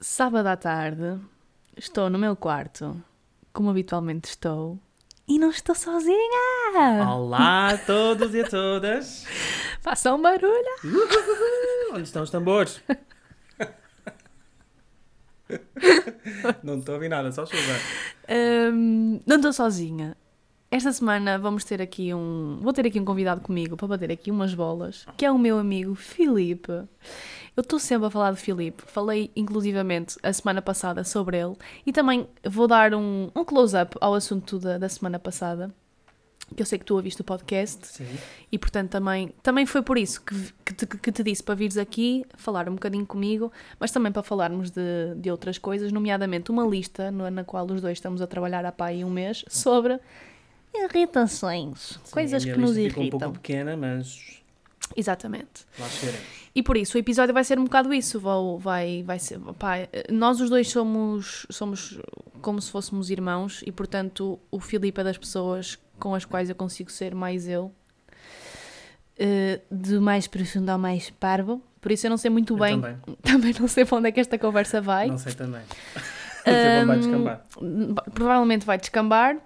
Sábado à tarde, estou no meu quarto, como habitualmente estou, e não estou sozinha! Olá a todos e a todas! Façam barulho! Onde estão os tambores? Não estou a ouvir nada, só chuva. Hum, não estou sozinha. Esta semana vamos ter aqui um. Vou ter aqui um convidado comigo para bater aqui umas bolas, que é o meu amigo Filipe. Eu estou sempre a falar de Filipe. Falei inclusivamente a semana passada sobre ele e também vou dar um, um close-up ao assunto da, da semana passada. Que eu sei que tu ouviste o podcast Sim. e, portanto, também, também foi por isso que, que, te, que te disse para vires aqui falar um bocadinho comigo, mas também para falarmos de, de outras coisas, nomeadamente uma lista no- na qual os dois estamos a trabalhar há pá aí um mês sobre irritações, coisas Sim, a que nos ficou um irritam. pouco pequena, mas Exatamente. lá. E por isso o episódio vai ser um bocado isso. Vou, vai, vai ser, pá, nós os dois somos, somos como se fôssemos irmãos e, portanto, o Filipe é das pessoas com as quais eu consigo ser mais eu. Eh, de mais profundo ao mais parvo. Por isso eu não sei muito Eu bem. também. Também não sei para onde é que esta conversa vai. Não sei também. Onde vai descambar. Provavelmente vai descambar.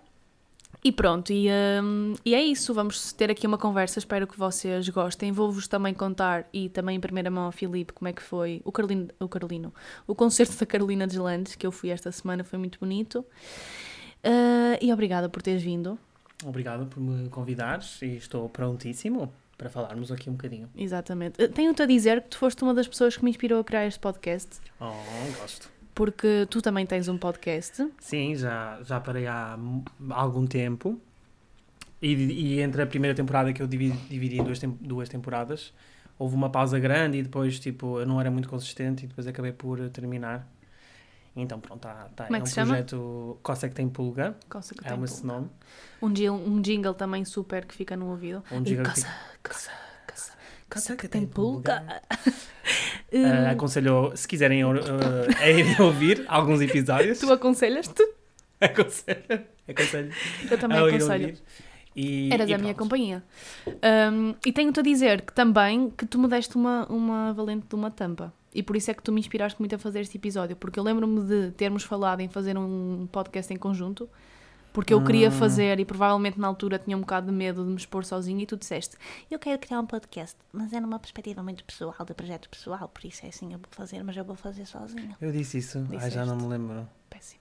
E pronto, e, hum, e é isso. Vamos ter aqui uma conversa. Espero que vocês gostem. Vou-vos também contar, e também em primeira mão ao Filipe, como é que foi o Carolino, o Carolino, o concerto da Carolina Deslandes, que eu fui esta semana, foi muito bonito. Ah, e obrigada por teres vindo. Obrigado por me convidares e estou prontíssimo para falarmos aqui um bocadinho. Exatamente. Ah, Tenho-te a dizer que tu foste uma das pessoas que me inspirou a criar este podcast, Oh, gosto. Porque tu também tens um podcast. Sim, já, já parei há algum tempo. E, e entre a primeira temporada que eu dividi, dividi em duas, tem- duas temporadas, houve uma pausa grande e depois, tipo, eu não era muito consistente e depois acabei por terminar. Então, pronto, tá, tá, Como é é um se chama? projeto Coça que tem pulga, Coça que é tem esse nome. Um, jingle, um jingle também super que fica no ouvido. Um jingle que coça, que tem tem pulga. Ah, aconselho, se quiserem uh, a irem ouvir alguns episódios, Tu aconselhas-te? aconselho, aconselho Eu também a aconselho. E, Eras e a minha companhia. Um, e tenho-te a dizer que também que tu me deste uma, uma valente de uma tampa. E por isso é que tu me inspiraste muito a fazer este episódio. Porque eu lembro-me de termos falado em fazer um podcast em conjunto. Porque eu queria Hum. fazer e provavelmente na altura tinha um bocado de medo de me expor sozinha e tu disseste Eu quero criar um podcast, mas é numa perspectiva muito pessoal, de projeto pessoal, por isso é assim, eu vou fazer, mas eu vou fazer sozinha. Eu disse isso, ai já não me lembro. péssima.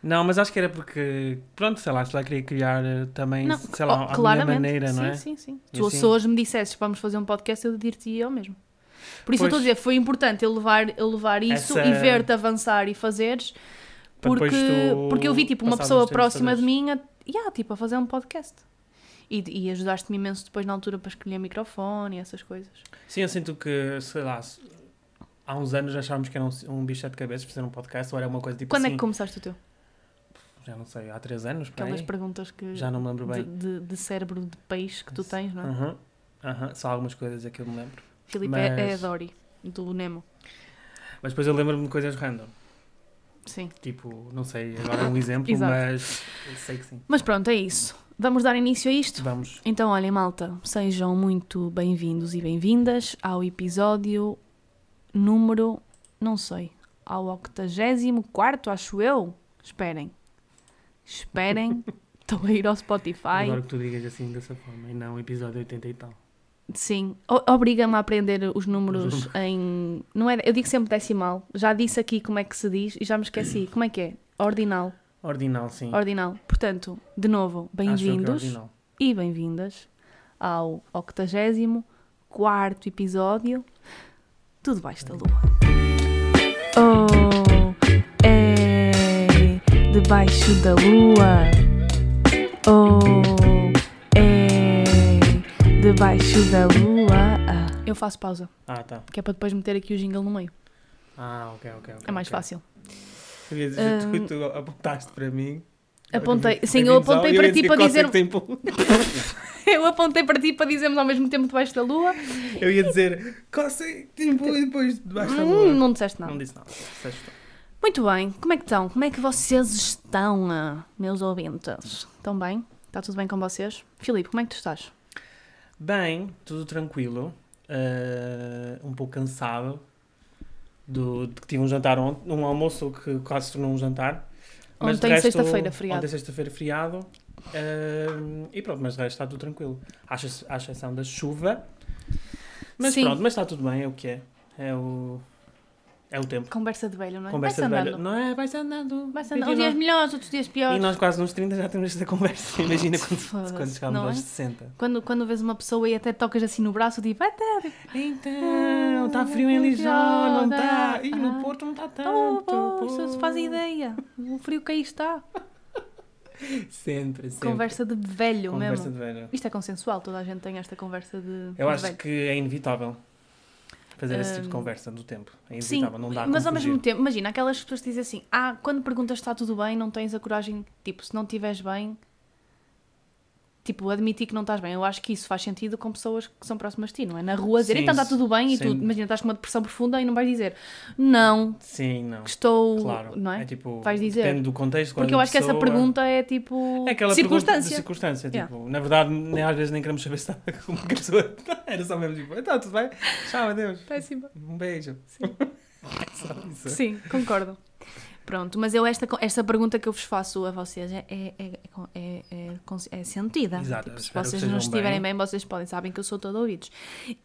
Não, mas acho que era porque, pronto, sei lá, se lá queria criar eh, também, Não, sei lá, oh, a minha maneira, não sim, é? Sim, sim, E Se assim- se hoje me dissesses vamos fazer um podcast, eu dir-te eu mesmo. Por isso eu Pois. estou a dizer, foi importante eu levar, eu levar isso Essa- e ver-te avançar e fazeres, porque, porque eu vi tipo uma pessoa próxima de mim a, yeah, tipo, a fazer um podcast. E, e ajudaste-me imenso depois na altura para escolher microfone e essas coisas. Sim, eu sinto que, sei lá, há uns anos achávamos que era um, um bicho de sete cabeças fazer um podcast, ou era uma coisa tipo Quando é assim, que começaste o teu? já não sei, há três anos, por Aquelas aí. perguntas que já não me lembro de, bem. de, de cérebro de peixe que tu tens, não é? Aham, só algumas coisas é que eu me lembro. Filipe é, é a Mas- Dory, do Nemo. Mas depois eu lembro-me de coisas random. Sim. Tipo, não sei agora um exemplo, mas sei que sim. Mas pronto, é isso. Vamos dar início a isto? Vamos. Então, olhem, malta, sejam muito bem-vindos e bem-vindas ao episódio número, não sei, ao 84, acho eu. Esperem. Esperem. Estou a ir ao Spotify. Agora que tu digas assim dessa forma, e não episódio 80 e tal. Sim, obriga-me a aprender os números em. Não é, eu digo sempre decimal. Já disse aqui como é que se diz e já me esqueci. Como é que é? Ordinal. Ordinal, sim. Ordinal. Portanto, de novo, é bem-vindos. ordinal. e bem-vindas ao 84 episódio do Debaixo da Lua. Oh, é debaixo da lua. Oh, é debaixo da lua. Eu faço pausa, Ah, tá. que é para depois meter aqui o jingle no meio. Ah, ok, ok. ok, É mais ok. fácil. Eu ia dizer, Hum, tu, tu apontaste para mim. Apontei, sim, eu Bem-vindos ao- apontei para ti dizer para que dizer. Eu apontei para ti para dizermos ao mesmo tempo debaixo da lua. Eu ia dizer, coça que tem pulga e depois debaixo da Hum, lua. não disseste nada. Não disse nada. Disseste tu. Muito bem, como é que estão? Como é que vocês estão, ah, meus ouvintes? Estão bem? Está tudo bem com vocês? Filipe, como é que tu estás? Bem, tudo tranquilo. eh, um pouco cansado. do, de que tive um jantar ontem, um almoço que quase se tornou um jantar. Mas Ontem, sexta-feira, feriado. Ontem, sexta-feira, feriado. Ahm, e pronto, mas de resto está tudo tranquilo. À exceção da chuva. Mas Sim. pronto, mas está tudo bem, é o que é. É o, é o tempo. Conversa de velho, não é? Conversa Vai-se de velho. andando. Não é? Vai-se andando. Vai-se E andando. Uns dias nós- melhores, outros dias E piores. nós quase nos 30 já temos esta conversa. Imagina quando, quando chegarmos não aos é? 60. Quando, quando vês uma pessoa e até tocas assim no braço, tipo, vai até. Então, está frio em Lijó, não está? E no Ah. Porto não está Oh, tanto. pô, se faz ideia. O frio que aí está. Sempre, sempre. Conversa de velho Conversa mesmo. de velho. Isto é consensual, toda a gente tem esta conversa de, Eu de acho velho. que é inevitável fazer esse tipo de conversa do tempo. É Sim, não dá mas ao mesmo tempo, imagina, aquelas pessoas que dizem assim, ah, quando perguntas se está tudo bem, não tens a coragem, tipo, se não estiveres bem, tipo, admitir que não estás bem. Eu acho que isso faz sentido com pessoas que são próximas de ti, não é? Na rua dizer, Sim, então está tudo bem, e tu, sim. imagina, estás com uma depressão profunda e não vais dizer, não, Sim, não. que estou, Claro. não é? tipo, Vais dizer. Depende do contexto. Porque eu acho que essa pessoa- pergunta é tipo, É aquela circunstância. circunstância. Yeah. Tipo, na verdade, nem, às vezes nem queremos saber se está como que a pessoa. Era só mesmo tipo, então tudo bem? Tchau, adeus. Péssima. Um beijo. Sim. É. Sim, concordo. Pronto, mas eu esta, esta pergunta que eu vos faço a vocês é, é, é, é, é, é sentida. Exato, Tipo, se vocês não estiverem bem. vocês podem, sabem que eu sou todo ouvidos.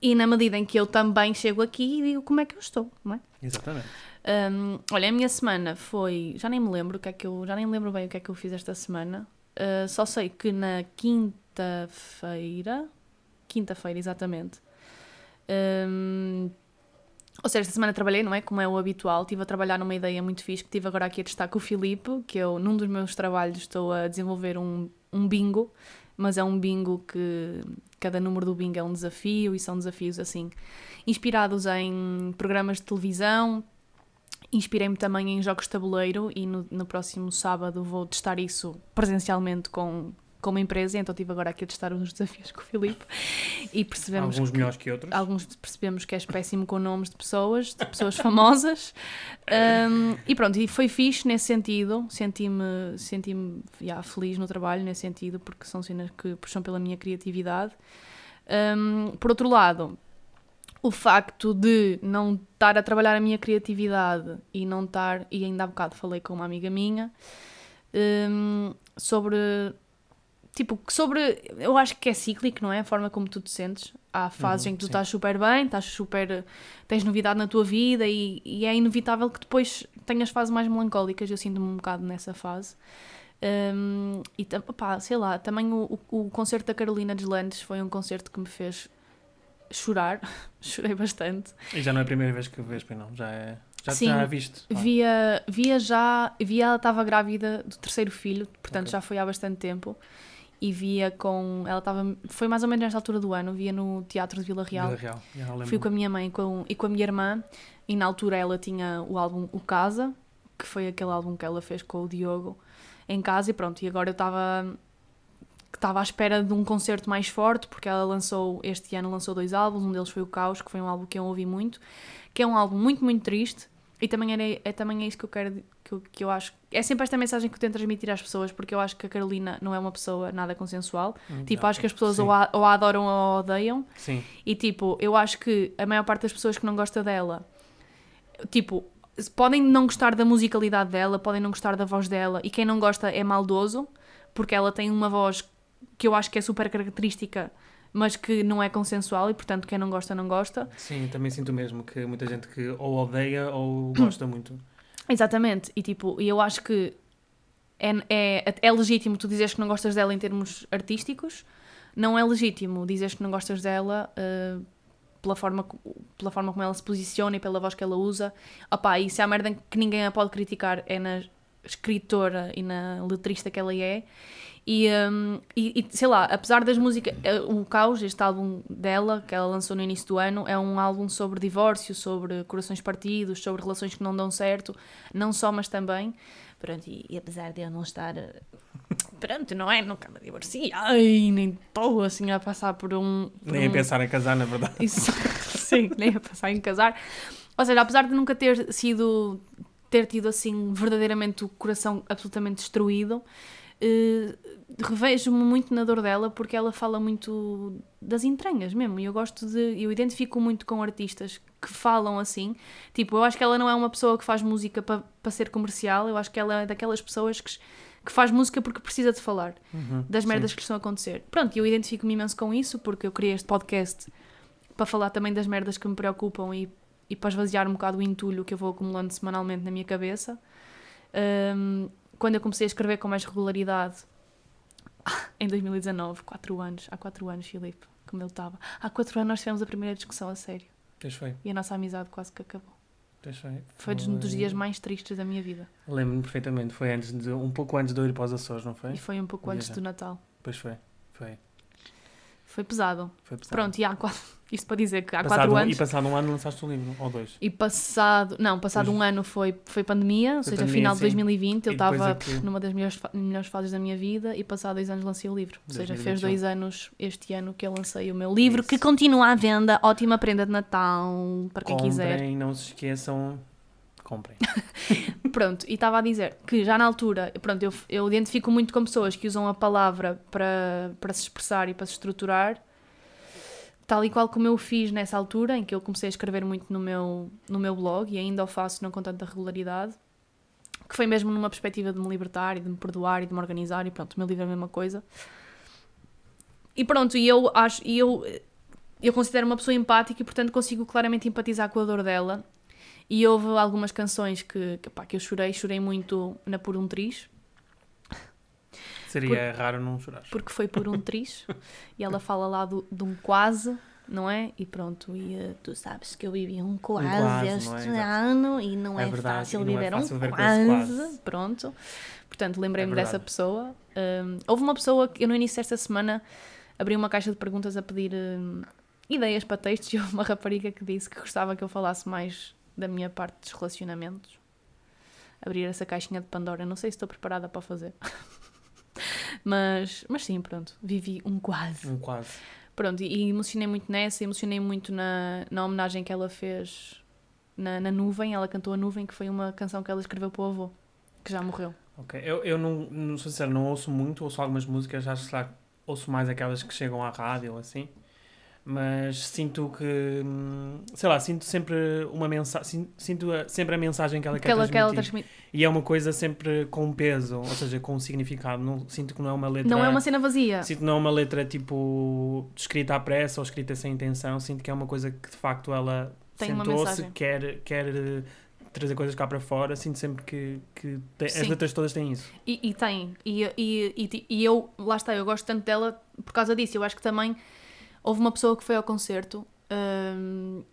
E na medida em que eu também chego aqui e digo como é que eu estou, não é? Exatamente. Hum, olha, a minha semana foi. Já nem me lembro o que é que eu. Já nem lembro bem o que é que eu fiz esta semana. Uh, só sei que na quinta-feira. Quinta-feira, exatamente. hum, ou seja, esta semana trabalhei, não é? Como é o habitual. Estive a trabalhar numa ideia muito fixe que tive agora aqui a testar com o Filipe, que eu, num dos meus trabalhos, estou a desenvolver um, um bingo, mas é um bingo que cada número do bingo é um desafio e são desafios assim inspirados em programas de televisão. Inspirei-me também em jogos de tabuleiro e no, no próximo sábado vou testar isso presencialmente com, com uma empresa. Então estive agora aqui a testar os desafios com o Filipe e percebemos Alguns que- melhores que outros. Alguns percebemos que és péssimo com nomes de pessoas, de pessoas famosas. Um, e pronto, e foi fixe nesse sentido. Senti-me senti yeah, feliz no trabalho nesse sentido, porque são cenas que puxam pela minha criatividade. Um, por outro lado, o facto de não estar a trabalhar a minha criatividade e não estar, e ainda há bocado falei com uma amiga minha um, sobre tipo, sobre. Eu acho que é cíclico, não é? A forma como tu te sentes. Há fases Uhum, em que tu sim. estás super bem, estás super. tens novidade na tua vida e, e é inevitável que depois tenhas fases mais melancólicas. Eu sinto-me um bocado nessa fase. Um, e pá, sei lá, também o, o, o concerto da Carolina Deslandes foi um concerto que me fez chorar. Chorei bastante. E já não é a primeira vez que vês, pois não. Já é. Já, Sim, já a viste. Ah, Via, via já, via ela estava grávida do terceiro filho, portanto Ok. já foi há bastante tempo. E via com. Ela estava. Foi mais ou menos nesta altura do ano, via no Teatro de Vila Real. Vila Real. Lembro. Fui com a minha mãe com, e com a minha irmã, e na altura ela tinha o álbum O Casa, que foi aquele álbum que ela fez com o Diogo em casa, e pronto. E agora eu estava. Estava à espera de um concerto mais forte, porque ela lançou, este ano lançou dois álbuns, um deles foi o Caos, que foi um álbum que eu ouvi muito, que é um álbum muito, muito triste, e também, era, é, também é isso que eu quero, que eu, que eu acho, é sempre esta mensagem que eu tento transmitir às pessoas, porque eu acho que a Carolina não é uma pessoa nada consensual, Hum, tipo, já. acho que as pessoas Sim. ou a, ou a adoram ou a odeiam, Sim. e tipo, eu acho que a maior parte das pessoas que não gosta dela, tipo, podem não gostar da musicalidade dela, podem não gostar da voz dela, e quem não gosta é maldoso, porque ela tem uma voz que eu acho que é super característica, mas que não é consensual, e portanto quem não gosta, não gosta. Sim, também sinto mesmo que muita gente que ou odeia ou gosta muito. Exatamente, e tipo, eu acho que é, é, é legítimo tu dizeres que não gostas dela em termos artísticos, não é legítimo dizeres que não gostas dela uh, pela, forma, pela forma como ela se posiciona e pela voz que ela usa. Opá, e se há merda que ninguém a pode criticar é na escritora e na letrista que ela é. E, um, e, e, sei lá, apesar das músicas, eh, o Caos, este álbum dela, que ela lançou no início do ano, é um álbum sobre divórcio, sobre corações partidos, sobre relações que não dão certo, não só, mas também. Pronto, e, e apesar de eu não estar. eh, Pronto, não é? Nunca me divorciei, ai, nem estou assim a passar por um. por Nem a um- pensar em casar, na verdade. isso, sim, nem a pensar em casar. Ou seja, apesar de nunca ter sido, ter tido assim verdadeiramente o coração absolutamente destruído, revejo-me muito na dor dela porque ela fala muito das entranhas mesmo. E eu gosto de. Eu identifico muito com artistas que falam assim. Tipo, eu acho que ela não é uma pessoa que faz música para pa ser comercial, eu acho que ela é daquelas pessoas que, que faz música porque precisa de falar Uhum, das merdas sim. que lhe estão a acontecer. Pronto, eu identifico-me imenso com isso porque eu criei este podcast para falar também das merdas que me preocupam e, e para esvaziar um bocado o entulho que eu vou acumulando semanalmente na minha cabeça. Ahm, quando eu comecei a escrever com mais regularidade, em 2019, 4 anos, há 4 anos, Filipe, como ele estava. Há 4 anos nós tivemos a primeira discussão a sério Pois foi, e a nossa amizade quase que acabou. pois foi. Foi dos, dos dias mais tristes da minha vida Lembro-me perfeitamente, foi antes de, um pouco antes de eu ir para os Açores, não foi? e foi um pouco antes do Natal. Pois foi, foi. Foi pesado. foi pesado. Pronto, e há quatro, isto para dizer que há Passado 4 um- anos. E passado um ano lançaste um livro, ou dois. E passado, não, passado Pois. um ano foi, foi pandemia, ou seja, pandemia, final de sim. 2020, eu E depois estava aqui- numa das melhores, melhores fases da minha vida e passado dois anos lancei o livro. Ou seja, fez 2021. dois anos este ano que eu lancei o meu livro, Isso. que continua à venda, ótima prenda de Natal, para quem quiser. Comprem, não se esqueçam, comprem. Pronto, e estava a dizer que já na altura, pronto, eu, eu identifico muito com pessoas que usam a palavra para, para se expressar e para se estruturar, tal e qual como eu fiz nessa altura, em que eu comecei a escrever muito no meu, no meu blog e ainda o faço não com tanta regularidade, que foi mesmo numa perspectiva de me libertar e de me perdoar e de me organizar e pronto, o meu livro é a mesma coisa. E pronto, e eu acho, e eu, eu considero uma pessoa empática e portanto consigo claramente empatizar com a dor dela e houve algumas canções que, que, pá, que eu chorei, chorei muito na Por um Triz, Seria raro não chorar. porque foi por um triz, e ela fala lá do, de um quase, não é? E pronto, e eh, Tu sabes que eu vivi um quase, quase, este é? Ano e não É é, verdade, fácil é viver fácil um quase. quase. pronto. Portanto, lembrei-me É dessa pessoa. Um, houve uma pessoa que eu no início desta semana abri uma caixa de perguntas a pedir um, ideias para textos e houve uma rapariga que disse que gostava que eu falasse mais da minha parte dos relacionamentos. Abrir essa caixinha de Pandora, não sei se estou preparada para fazer. mas, mas sim, pronto, vivi um quase. Um quase. Pronto, e, e emocionei muito nessa, emocionei muito na, na homenagem que ela fez na, na Nuvem. Ela cantou A Nuvem, que foi uma canção que ela escreveu para o avô, que já morreu. Ok, eu, eu não, não sou sincero, não ouço muito, ouço algumas músicas, acho que ouço mais aquelas que chegam à rádio ou assim, mas sinto que, hum, sei lá, sinto sempre uma mensagem, sinto a- sempre a mensagem que ela quer Aquela, aquela transmitir. transmi- E é uma coisa sempre com peso, ou seja, com significado, não, sinto que não é uma letra... Não é uma cena vazia. Sinto que não é uma letra tipo escrita à pressa ou escrita sem intenção, sinto que é uma coisa que de facto ela sentou-se, quer, quer eh, trazer coisas cá para fora, sinto sempre que, que tem- as letras todas têm isso. E, e tem. E, e, e, e eu, lá está, eu gosto tanto dela por causa disso. Eu acho que também houve uma pessoa que foi ao concerto hum,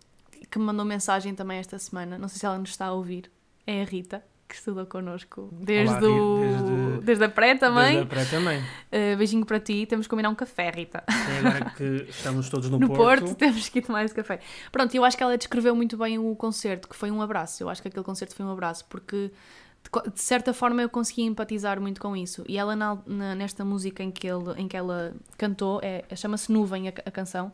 que me mandou mensagem também esta semana. Não sei se ela nos está a ouvir. É a Rita, que estudou connosco desde, Olá, o, desde... desde- a pré também. Desde a pré também. Uh, beijinho para ti. Temos que combinar um café, Rita. E agora que estamos todos no, No, Porto. Porto, temos que ir tomar esse café. Pronto, eu acho que ela descreveu muito bem o concerto, que foi um abraço. Eu acho que aquele concerto foi um abraço, porque de, certa forma eu consegui empatizar muito com isso. E ela, na- na- nesta música em que, ele, em que ela cantou, é, chama-se Nuvem a, a canção,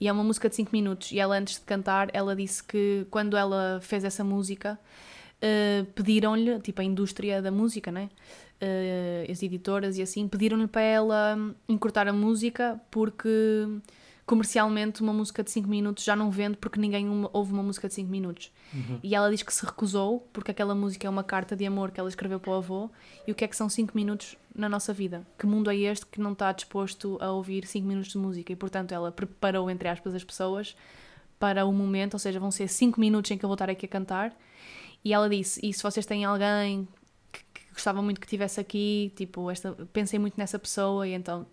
e é uma música de 5 minutos. E ela, antes de cantar, ela disse que quando ela fez essa música, eh, pediram-lhe, tipo a indústria da música, né? Eh, as editoras e assim, pediram-lhe para ela hum, encurtar a música porque comercialmente uma música de 5 minutos já não vende porque ninguém ouve uma música de 5 minutos. Uhum. E ela diz que se recusou porque aquela música é uma carta de amor que ela escreveu para o avô e o que é que são 5 minutos na nossa vida? Que mundo é este que não está disposto a ouvir 5 minutos de música? E portanto ela preparou, entre aspas, as pessoas para o momento, ou seja, vão ser 5 minutos em que eu vou estar aqui a cantar. E ela disse: E se vocês têm alguém que, que gostava muito que estivesse aqui, tipo, esta, pensei muito nessa pessoa e então,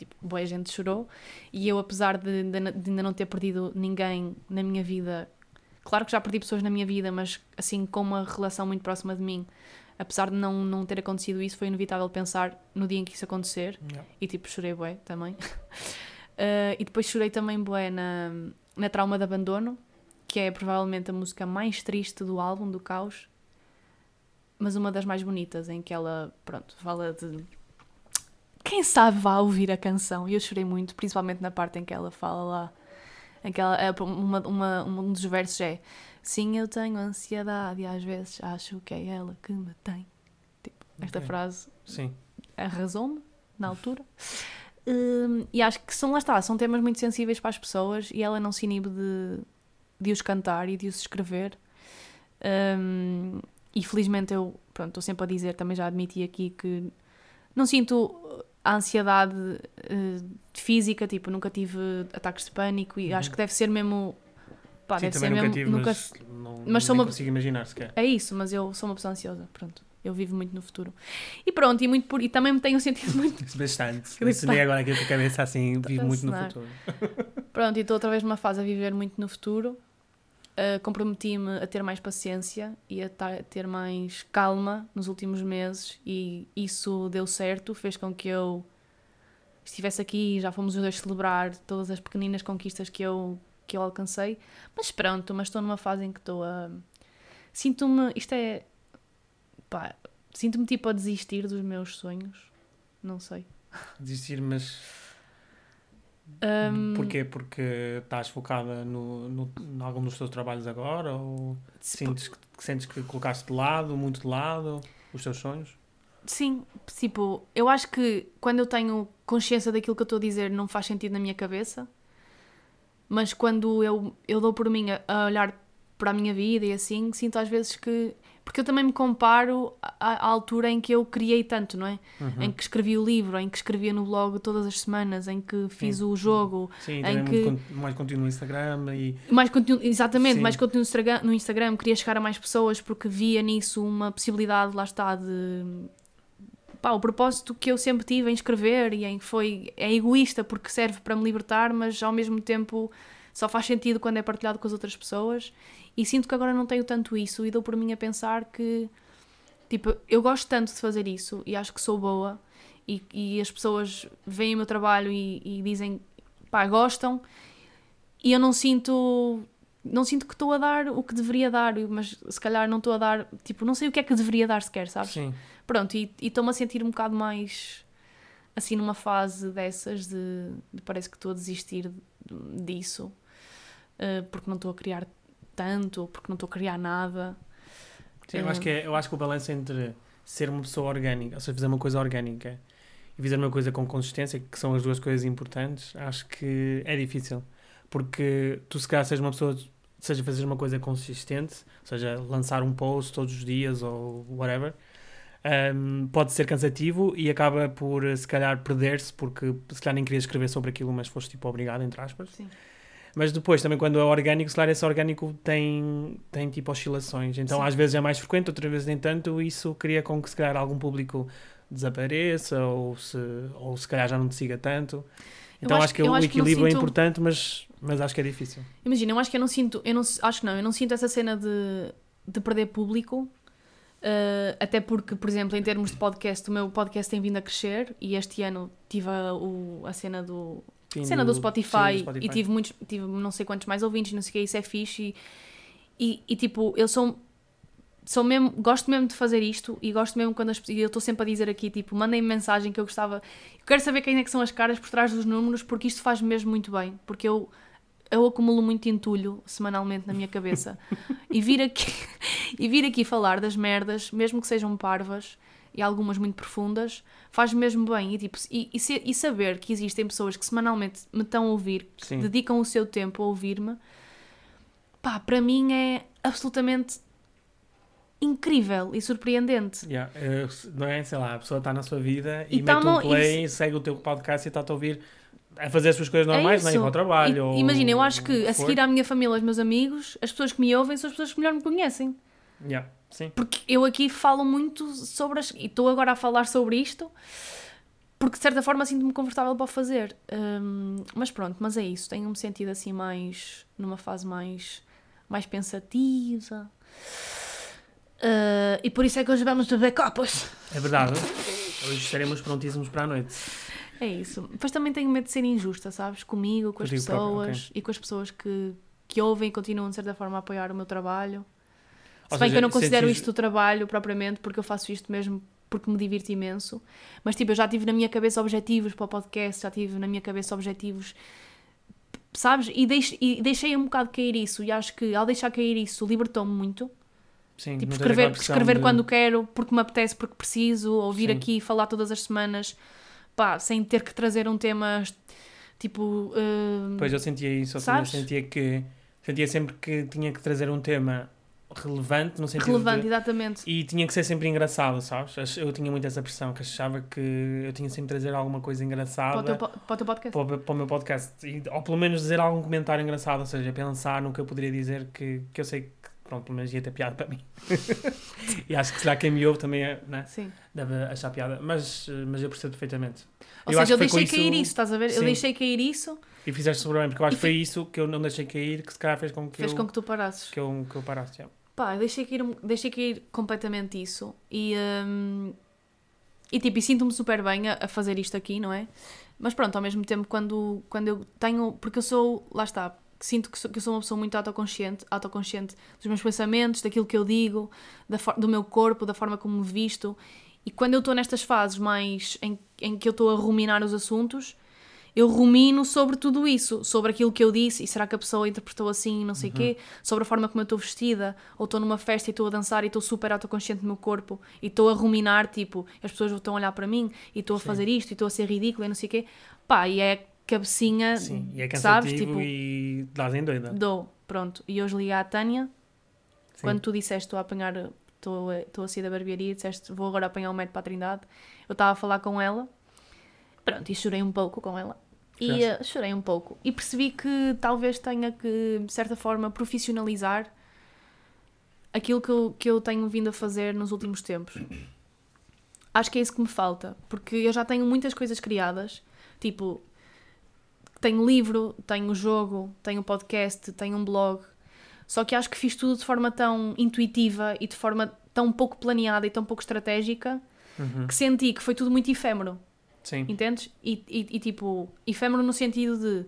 tipo, boa gente chorou. E eu, apesar de, de, de ainda não ter perdido ninguém na minha vida, claro que já perdi pessoas na minha vida, mas assim, com uma relação muito próxima de mim, apesar de não, não ter acontecido isso, foi inevitável pensar no dia em que isso acontecer. Yeah. E tipo, chorei bué também. Uh, e depois chorei também bué na, na Trauma de Abandono, que é provavelmente a música mais triste do álbum, do Caos, mas uma das mais bonitas, em que ela, pronto, fala de... Quem sabe vá ouvir a canção. E eu chorei muito, principalmente na parte em que ela fala lá, em que ela, é, uma, uma, um dos versos é Sim, eu tenho ansiedade e às vezes acho que é ela que me tem. Tipo, esta Ok. frase Sim. arrasou-me na altura. Hum, e acho que são, lá está, são temas muito sensíveis para as pessoas e ela não se inibe de, de os cantar e de os escrever. Hum, e felizmente eu, pronto, estou sempre a dizer, também já admiti aqui que não sinto a ansiedade eh, física, tipo, nunca tive ataques de pânico e acho que deve ser mesmo. Pá, Sim, deve ser nunca mesmo. tive, nunca- mas, não, mas sou uma- consigo imaginar sequer. É isso, mas eu sou uma pessoa ansiosa, pronto. Eu vivo muito no futuro. E pronto, e, muito por... e também me tenho sentido muito. Bastante. Assinei agora aqui a cabeça assim, vivo muito no futuro. Pronto, e estou outra vez numa fase a viver muito no futuro. Uh, Comprometi-me a ter mais paciência e a ter mais calma nos últimos meses, e isso deu certo, fez com que eu estivesse aqui e já fomos os dois celebrar todas as pequeninas conquistas que eu, que eu alcancei. Mas pronto, mas estou numa fase em que estou a. Sinto-me. Isto é. Pá, sinto-me tipo a desistir dos meus sonhos. Não sei. Desistir, mas Um, porquê? Porque estás focada no, no, em algum dos teus trabalhos agora? Ou sentes que, que sentes que colocaste de lado, muito de lado, os teus sonhos? Sim, tipo, eu acho que quando eu tenho consciência daquilo que eu estou a dizer não faz sentido na minha cabeça, mas quando eu, eu dou por mim a, a olhar para a minha vida e assim, sinto às vezes que. Porque eu também me comparo à, à altura em que eu criei tanto, não é? Uhum. Em que escrevi o livro, em que escrevia no blog todas as semanas, em que fiz Sim. o jogo, Sim, em também que- muito mais conteúdo no Instagram e mais conteúdo, exatamente, Sim. mais conteúdo no Instagram, queria chegar a mais pessoas porque via nisso uma possibilidade, lá está, de pá, o propósito que eu sempre tive em escrever e em que foi é egoísta porque serve para me libertar, mas ao mesmo tempo só faz sentido quando é partilhado com as outras pessoas e sinto que agora não tenho tanto isso e dou por mim a pensar que tipo, eu gosto tanto de fazer isso e acho que sou boa e, e as pessoas veem o meu trabalho e, e dizem pá, gostam e eu não sinto não sinto que estou a dar o que deveria dar, mas se calhar não estou a dar, tipo, não sei o que é que deveria dar sequer, sabes? sim. Pronto, e estou-me a sentir um bocado mais assim numa fase dessas de, de parece que estou a desistir de- disso eh, porque não estou a criar tanto, ou porque não estou a criar nada. Sim, eu acho, que é, eu acho que o balanço entre ser uma pessoa orgânica, ou seja, fazer uma coisa orgânica e fazer uma coisa com consistência, que são as duas coisas importantes, acho que é difícil. Porque tu, se calhar, seja uma pessoa, seja fazer uma coisa consistente, ou seja, lançar um post todos os dias ou whatever, hum, pode ser cansativo e acaba por, se calhar, perder-se, porque se calhar nem querias escrever sobre aquilo, mas foste tipo obrigado, entre aspas. Sim. Mas depois, também quando é orgânico, se calhar esse orgânico tem, tem tipo oscilações. Então Sim. às vezes é mais frequente, outras vezes nem tanto. Isso cria com que se calhar algum público desapareça ou se, ou se calhar já não te siga tanto. Então acho acho, que o acho que equilíbrio é sinto- importante, mas, mas acho que é difícil. Imagina, eu acho que eu não sinto, eu não, acho que não, eu não sinto essa cena de, de perder público, eh, até porque, por exemplo, em termos de podcast, o meu podcast tem vindo a crescer e este ano tive a, o- a cena do, Fim cena do sim, Spotify, do Spotify. e tive muitos, tive não sei quantos mais ouvintes, não sei o que, isso é fixe. E, e, e, tipo, eu sou, sou mesmo, gosto mesmo de fazer isto e gosto mesmo quando as, e eu estou sempre a dizer aqui, tipo, mandem-me mensagem que eu gostava, eu quero saber quem é que são as caras por trás dos números porque isto faz mesmo muito bem, porque eu eu acumulo muito entulho semanalmente na minha cabeça. E vir aqui e vir aqui falar das merdas, mesmo que sejam parvas e algumas muito profundas, faz mesmo bem e, tipo, e, e, e saber que existem pessoas que semanalmente me estão a ouvir, que Sim. dedicam o seu tempo a ouvir-me, pá, para mim é absolutamente incrível e surpreendente. Yeah, não é? Sei lá, a pessoa está na sua vida e, E mete tá-me- um play, segue o teu podcast e está-te a ouvir a fazer as suas coisas É normais, não é? Ir isso. para o trabalho. E- Imagina, eu acho que a seguir à minha família, aos meus amigos, as pessoas que me ouvem são as pessoas que melhor me conhecem. Yeah, sim. Porque eu aqui falo muito sobre as. E estou agora a falar sobre isto porque de certa forma sinto-me confortável para fazer. Hum, mas pronto, mas é isso. Tenho-me sentido assim mais. numa fase mais. mais pensativa. Ah, e por isso é que hoje vamos beber copos. É verdade. Hoje estaremos prontíssimos para a noite. É isso. Depois também tenho medo de ser injusta, sabes? Comigo, com as pessoas e com as pessoas que, que ouvem e continuam de certa forma a apoiar o meu trabalho. Se bem seja, que eu não considero sentes- isto trabalho propriamente, porque eu faço isto mesmo porque me divirto imenso. Mas tipo, eu já tive na minha cabeça objetivos para o podcast, já tive na minha cabeça objetivos, sabes? E, deix, e deixei um bocado cair isso. E acho que ao deixar cair isso libertou-me muito. Sim, Tipo, escrever, escrever de- quando quero, porque me apetece, porque preciso, ou vir Sim. aqui e falar todas as semanas, pá, sem ter que trazer um tema tipo. eh, Pois eu sentia isso, ou seja, Sabes? sentia que sentia sempre que tinha que trazer um tema relevante no sentido relevante, de, exatamente. e tinha que ser sempre engraçado, sabes? Eu tinha muito essa pressão que achava que eu tinha sempre de trazer alguma coisa Para o, engraçada teu, para o teu podcast. para o, para o meu podcast, e, ou pelo menos dizer algum comentário engraçado, ou seja, pensar no que eu poderia dizer que, que eu sei que pronto, pelo menos ia ter piada para mim. e acho que se lá quem me ouve também é, né, Sim. deve achar piada, mas, mas eu percebo perfeitamente. Ou Eu seja, eu deixei cair isso- estás a ver? Eu Sim. deixei cair isso, E fizeste super bem, porque eu acho que foi isso que eu não deixei cair, que se calhar fez com que, fez eu, com que tu parasses. que eu, que eu parasse. já. Pá, deixei cair, um- deixei cair completamente isso. E, hum, e tipo, e sinto-me super bem a, a fazer isto aqui, não é? Mas pronto, ao mesmo tempo, quando, quando eu tenho. Porque eu sou. Lá está. Sinto que sou, que sou uma pessoa muito autoconsciente, autoconsciente dos meus pensamentos, daquilo que eu digo, da do meu corpo, da forma como me visto. E quando eu estou nestas fases mais em, em que eu estou a ruminar os assuntos, eu rumino sobre tudo isso, sobre aquilo que eu disse, e será que a pessoa interpretou assim, não sei o quê, sobre a forma como eu estou vestida, ou estou numa festa e estou a dançar e estou super autoconsciente do meu corpo, e estou a ruminar, tipo, as pessoas estão a olhar para mim, e estou a Sim. fazer isto, e estou a ser ridícula, e não sei o quê. Pá, e é cabecinha, Sim, e é sabes? Tipo, e dás em doida. dou, pronto. E hoje liguei à Tânia, Sim. quando tu disseste estou a apanhar, estou a, sair da barbearia, disseste vou agora apanhar o médico para a Trindade, eu estava a falar com ela, pronto, e chorei um pouco com ela. E eh, chorei um pouco. E percebi que talvez tenha que, de certa forma, profissionalizar aquilo que eu, que eu tenho vindo a fazer nos últimos tempos. Acho que é isso que me falta, porque eu já tenho muitas coisas criadas, tipo, tenho livro, tenho jogo, tenho podcast, tenho um blog, só que acho que fiz tudo de forma tão intuitiva e de forma tão pouco planeada e tão pouco estratégica Uhum. que senti que foi tudo muito efêmero. Sim. Entendes? E, e, e, tipo, efêmero no sentido de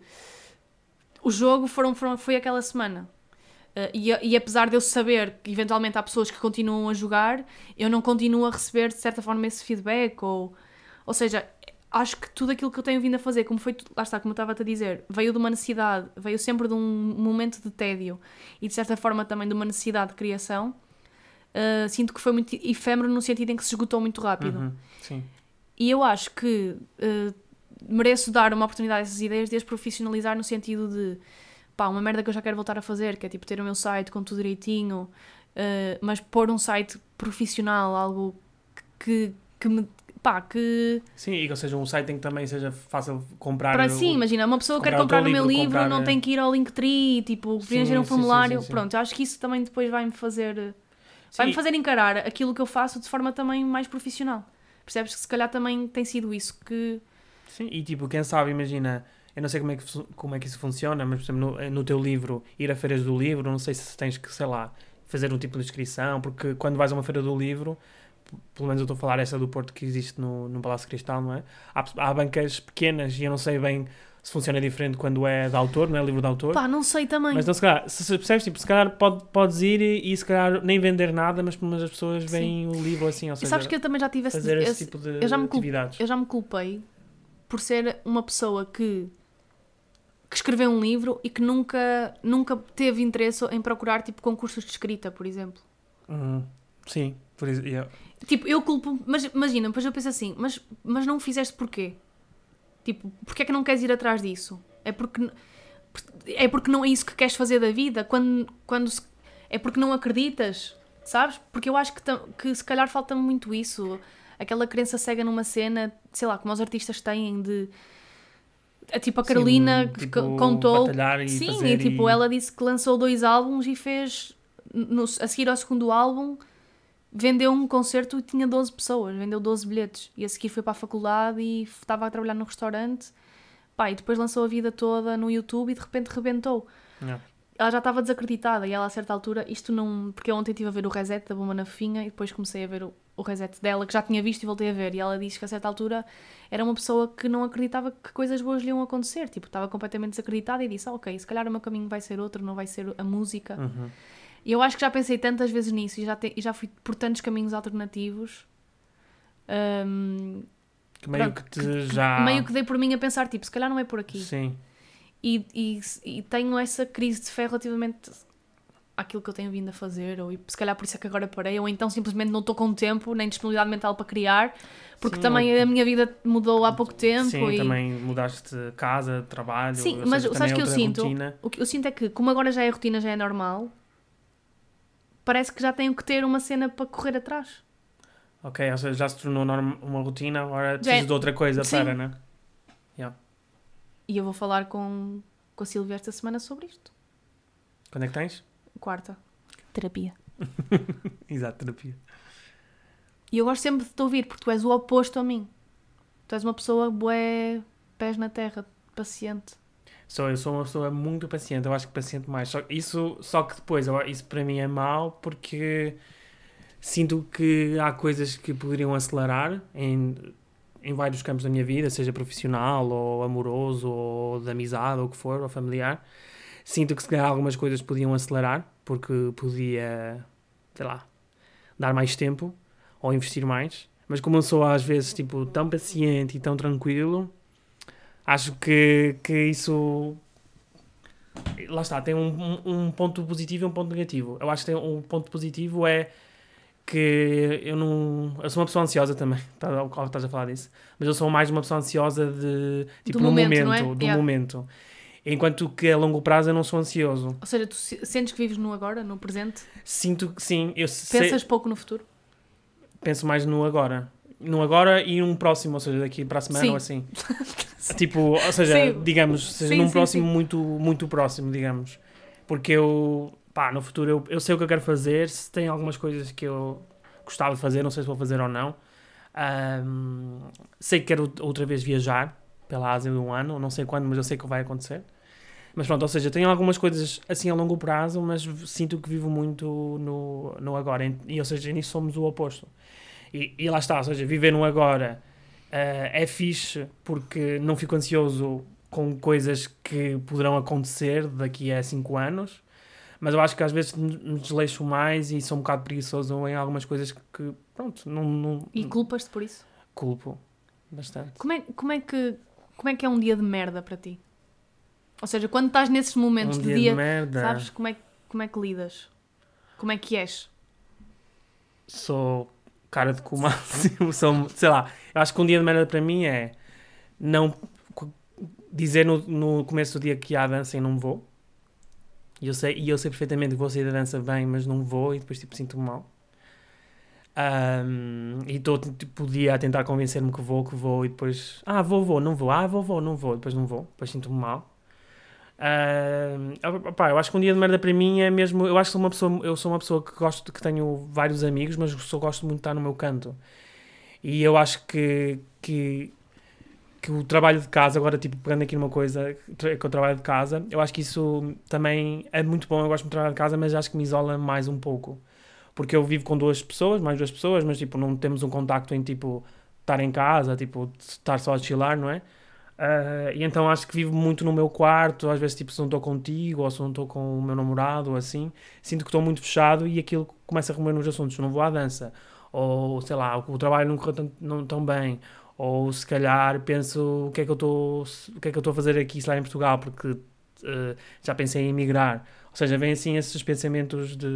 o jogo foram, foram, foi aquela semana. Uh, e, e apesar de eu saber que eventualmente há pessoas que continuam a jogar, eu não continuo a receber de certa forma esse feedback. Ou, ou seja, acho que tudo aquilo que eu tenho vindo a fazer, como foi, lá está, como eu estava a te dizer, veio de uma necessidade, veio sempre de um momento de tédio e de certa forma também de uma necessidade de criação. Uh, sinto que foi muito efêmero no sentido em que se esgotou muito rápido. Uhum. Sim. E eu acho que eh, mereço dar uma oportunidade a essas ideias de as profissionalizar no sentido de pá, uma merda que eu já quero voltar a fazer, que é tipo ter o meu site com tudo direitinho, eh, mas pôr um site profissional, algo que, que me. pá, que. Sim, e ou seja, um site em que também seja fácil comprar. Para o- si, imagina, uma pessoa quer comprar o o meu livro, comprar, não eh, tem que ir ao Linktree, tipo, Sim, preencher um sim, sim, formulário. sim, sim. Pronto, eu acho que isso também depois vai-me fazer. Vai-me Sim, fazer encarar aquilo que eu faço de forma também mais profissional. Percebes que se calhar também tem sido isso que. Sim, e tipo, quem sabe, imagina, eu não sei como é que, como é que isso funciona, mas por exemplo, no, no teu livro, ir a feiras do livro, não sei se tens que, sei lá, fazer um tipo de inscrição, porque quando vais a uma feira do livro, pelo menos eu estou a falar essa do Porto que existe no, no Palácio Cristal, não é? Há, há bancas pequenas e eu não sei bem se funciona diferente quando é de autor, não é livro de autor. Pá, não sei também. Mas então, se calhar, se, se percebes, tipo, se calhar pode, podes ir e, e se calhar nem vender nada, mas pelo menos as pessoas veem o livro assim, ou e seja, sabes que eu também já tive esse, fazer esse, esse- tipo de eu já me atividades. eu já me culpei por ser uma pessoa que que escreveu um livro e que nunca nunca teve interesse em procurar tipo concursos de escrita, por exemplo. Uhum. Sim, por isso, yeah. Tipo, eu culpo, mas imagina, depois eu penso assim, mas mas não o fizeste porquê? Tipo, porque é que não queres ir atrás disso? É porque é porque não é isso que queres fazer da vida, quando quando se- é porque não acreditas, sabes? Porque eu acho que, que se calhar falta muito isso, aquela crença cega numa cena, sei lá, como os artistas têm de tipo a Sim, Carolina que tipo, co- contou e sim e tipo e- ela disse que lançou dois álbuns e fez no, a seguir ao segundo álbum vendeu um concerto e tinha 12 pessoas vendeu 12 bilhetes e a seguir foi para a faculdade e estava a trabalhar no restaurante pá, e depois lançou a vida toda no YouTube e de repente rebentou Yeah. ela já estava desacreditada e ela a certa altura, isto não. Porque eu ontem estive a ver o reset da Bomba na Fofinha e depois comecei a ver o, o reset dela, que já tinha visto e voltei a ver. E ela disse que a certa altura era uma pessoa que não acreditava que coisas boas lhe iam acontecer. Tipo, estava completamente desacreditada e disse: ah, Ok, se calhar o meu caminho vai ser outro, não vai ser a música. Uhum. E eu acho que já pensei tantas vezes nisso e já, te- e já fui por tantos caminhos alternativos. hum, Que meio Pronto, que te já. Meio que dei por mim a pensar: tipo, se calhar não é por aqui. Sim. E, e, e tenho essa crise de fé relativamente àquilo que eu tenho vindo a fazer, ou se calhar por isso é que agora parei, ou então simplesmente não estou com tempo nem disponibilidade mental para criar, porque Sim, também ou- a minha vida mudou há pouco tempo. Sim, e... também mudaste casa, trabalho. Sim, mas seja, sabes que eu outra sinto? rotina. O que eu sinto é que, como agora já é rotina, já é normal, parece que já tenho que ter uma cena para correr atrás. Ok, ou seja, já se tornou uma rotina, agora Já precisas é- de outra coisa Sim. para, né? E eu vou falar com, com a Silvia esta semana sobre isto. Quando é que tens? Quarta. Terapia. Exato, terapia. E eu gosto sempre de te ouvir, porque tu és o oposto a mim. Tu és uma pessoa bué, pés na terra, paciente. Sou, eu sou uma pessoa muito paciente, eu acho que paciente mais. Só, isso, só que depois, isso para mim é mau porque sinto que há coisas que poderiam acelerar em, em vários campos da minha vida, seja profissional, ou amoroso, ou de amizade, ou o que for, ou familiar. Sinto que se calhar algumas coisas podiam acelerar porque podia, sei lá, dar mais tempo ou investir mais. Mas como eu sou às vezes tipo tão paciente e tão tranquilo, acho que, que isso lá está, tem um, um, um ponto positivo e um ponto negativo. Eu acho que tem um ponto positivo é que eu não. Eu sou uma pessoa ansiosa também, tá, estás a falar disso. Mas eu sou mais uma pessoa ansiosa de tipo Do no momento, momento, é? do Yeah. momento. Enquanto que a longo prazo eu não sou ansioso. Ou seja, tu se- sentes que vives no agora, no presente? Sinto que sim, eu sei- Pensas pouco no futuro? penso mais no agora. No agora e num próximo, ou seja, daqui para a semana Sim. ou assim. tipo, ou seja, Sim. digamos, seja Sim, num próximo muito muito próximo, digamos. Porque eu, pá, no futuro eu, eu sei o que eu quero fazer, se tem algumas coisas que eu gostava de fazer, não sei se vou fazer ou não. Ahm, sei que quero outra vez viajar pela Ásia de um ano, não sei quando, mas eu sei que vai acontecer. Mas pronto, ou seja, tenho algumas coisas assim a longo prazo, mas sinto que vivo muito no, no agora. E, ou seja, nisso somos o oposto. E, e lá está, ou seja, viver no agora eh, é fixe porque não fico ansioso com coisas que poderão acontecer daqui a 5 anos, mas eu acho que às vezes me desleixo mais e sou um bocado preguiçoso em algumas coisas que, pronto, não, não E culpas-te por isso? culpo bastante. Como é, como, é que, como é que é um dia de merda para ti? Ou seja, quando estás nesses momentos um de dia, dia, de merda, sabes como é, como é que lidas? Como é que és? sou cara de cu máximo, sei lá, eu acho que um dia de merda para mim é não dizer no, no começo do dia que há dança e não vou. E eu sei, e eu sei perfeitamente que vou sair da dança bem, mas não vou e depois tipo sinto-me mal. Ahm, e estou tipo dia a tentar convencer-me que vou, que vou e depois, ah, vou, vou, não vou, ah, vou, vou, não vou, depois não vou, depois sinto-me mal. Ahm, opá, eu acho que um dia de merda para mim é mesmo. Eu acho que sou uma pessoa, eu sou uma pessoa que gosto que tenho vários amigos, mas só gosto muito de estar no meu canto. E eu acho que, que, que o trabalho de casa, agora tipo pegando aqui numa coisa que eu trabalho de casa, eu acho que isso também é muito bom. Eu gosto muito de trabalhar de casa, mas acho que me isola mais um pouco. Porque eu vivo com duas pessoas, mais duas pessoas, mas tipo não temos um contacto em tipo estar em casa, tipo estar só a chilar, não é? Ah, e então acho que vivo muito no meu quarto, às vezes tipo se não estou contigo ou se não estou com o meu namorado ou assim, sinto que estou muito fechado e aquilo começa a remoer nos assuntos, não vou à dança, ou sei lá, o, trabalho não correu tão, não tão bem, ou se calhar penso o que é que eu estou o que é que eu estou a fazer aqui se lá em Portugal porque ah, já pensei em emigrar. Ou seja, vêm assim esses pensamentos de,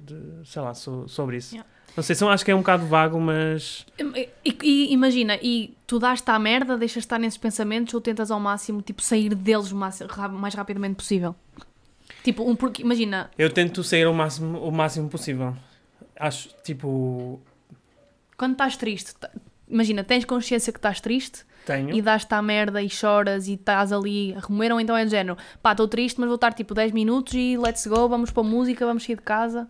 de sei lá, so- sobre isso. Yeah. Não sei, são, acho que é um bocado vago, mas E, e imagina, e tu dás-te à merda, deixas estar nesses pensamentos ou tentas ao máximo, tipo, sair deles o ra- mais rapidamente possível? Tipo, um, porque, imagina, eu tento sair o máximo, o máximo possível. Acho, tipo, quando estás triste, imagina, tens consciência que estás triste tenho. e dás-te à merda e choras e estás ali a remoer, ou então é do género, pá, estou triste, mas vou estar tipo 10 minutos e let's go, vamos para música, vamos sair de casa.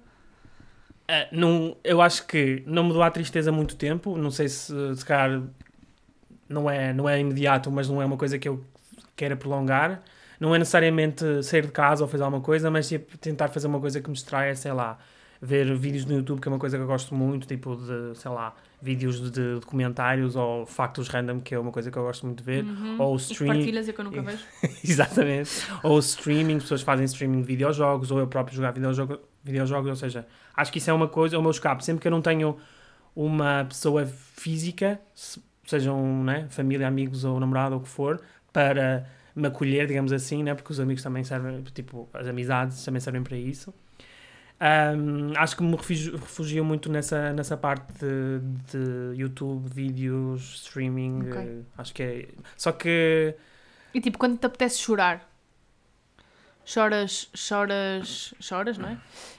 Ah, não, eu acho que não me dou a tristeza muito tempo. Não sei se, se calhar não é, não é imediato, mas não é uma coisa que eu queira prolongar. Não é necessariamente sair de casa ou fazer alguma coisa, mas tipo, tentar fazer uma coisa que me distraia, sei lá, ver vídeos no YouTube, que é uma coisa que eu gosto muito, tipo de, sei lá, vídeos de, documentários ou factos random, que é uma coisa que eu gosto muito de ver. Uhum. Ou E que stream. partilhas e que eu nunca vejo. Exatamente. Ou streaming, pessoas fazem streaming de videojogos, ou eu próprio jogar videojogo, videojogos, ou seja, acho que isso é uma coisa, é o meu escape. Sempre que eu não tenho uma pessoa física, se- sejam né, família, amigos ou namorado ou o que for, para me acolher, digamos assim, né, porque os amigos também servem, tipo, as amizades também servem para isso. Ahm, acho que me refugio, refugio muito nessa, nessa parte de, de YouTube, vídeos, streaming. Ok. eh, acho que é. Só que. E tipo, quando te apetece chorar, choras, choras, choras, não é?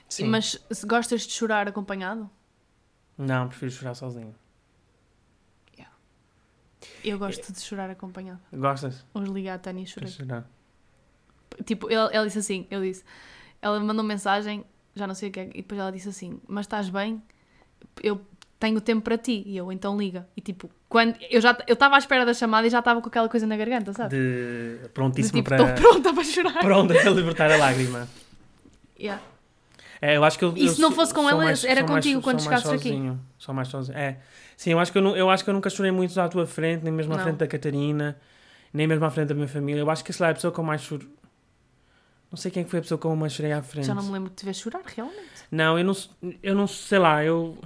Sim. Mas se gostas de chorar acompanhado? Não, prefiro chorar sozinho. Eu gosto de chorar acompanhado. Gostas? Hoje liguei à Tânia e chorei. chorar? Tipo, ele- ela disse assim, eu disse, ela mandou mensagem, já não sei o que é, e depois ela disse assim, mas estás bem? Eu tenho tempo para ti. E eu, então liga. E tipo, quando eu já eu estava à espera da chamada e já estava com aquela coisa na garganta, sabe? De prontíssimo tipo, para. estou pronta para chorar. Pronto para libertar a lágrima. Yeah. É, eu acho que eu, E eu se não sou- fosse com ela, mais- era sou mais- contigo quando chegasses aqui? Sou mais sozinho. É. Sim, eu acho, que eu, eu acho que eu nunca chorei muito à tua frente, nem mesmo à Não. frente da Catarina, nem mesmo à frente da minha família. Eu acho que sei lá, é a pessoa que eu mais choro. Não sei quem que foi a pessoa que eu mais chorei à frente. Já não me lembro de te ver chorar, realmente. Não, eu não, eu não sei lá, eu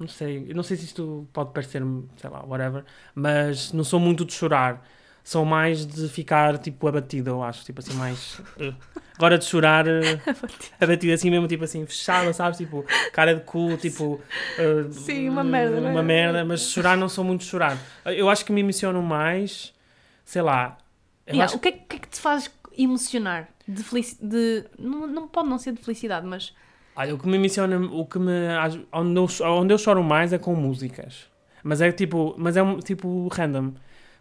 não sei, eu não sei se isto pode parecer, sei lá, whatever, mas não sou muito de chorar. Sou mais de ficar, tipo, abatido, eu acho, tipo assim, mais... eh. Agora de chorar, eh, abatido assim mesmo, tipo assim, fechada, sabes? Tipo, cara de cu, tipo... eh, Sim, uma merda, não é? Uma merda, mas chorar não sou muito de chorar. Eu acho que me emociono mais, sei lá... Yeah, acho O que é, que é que te faz emocionar? De felici de não, não pode não ser de felicidade, mas Olha, o que me emociona, o que me. Onde eu, onde eu choro mais é com músicas. Mas é tipo. Mas é um tipo random.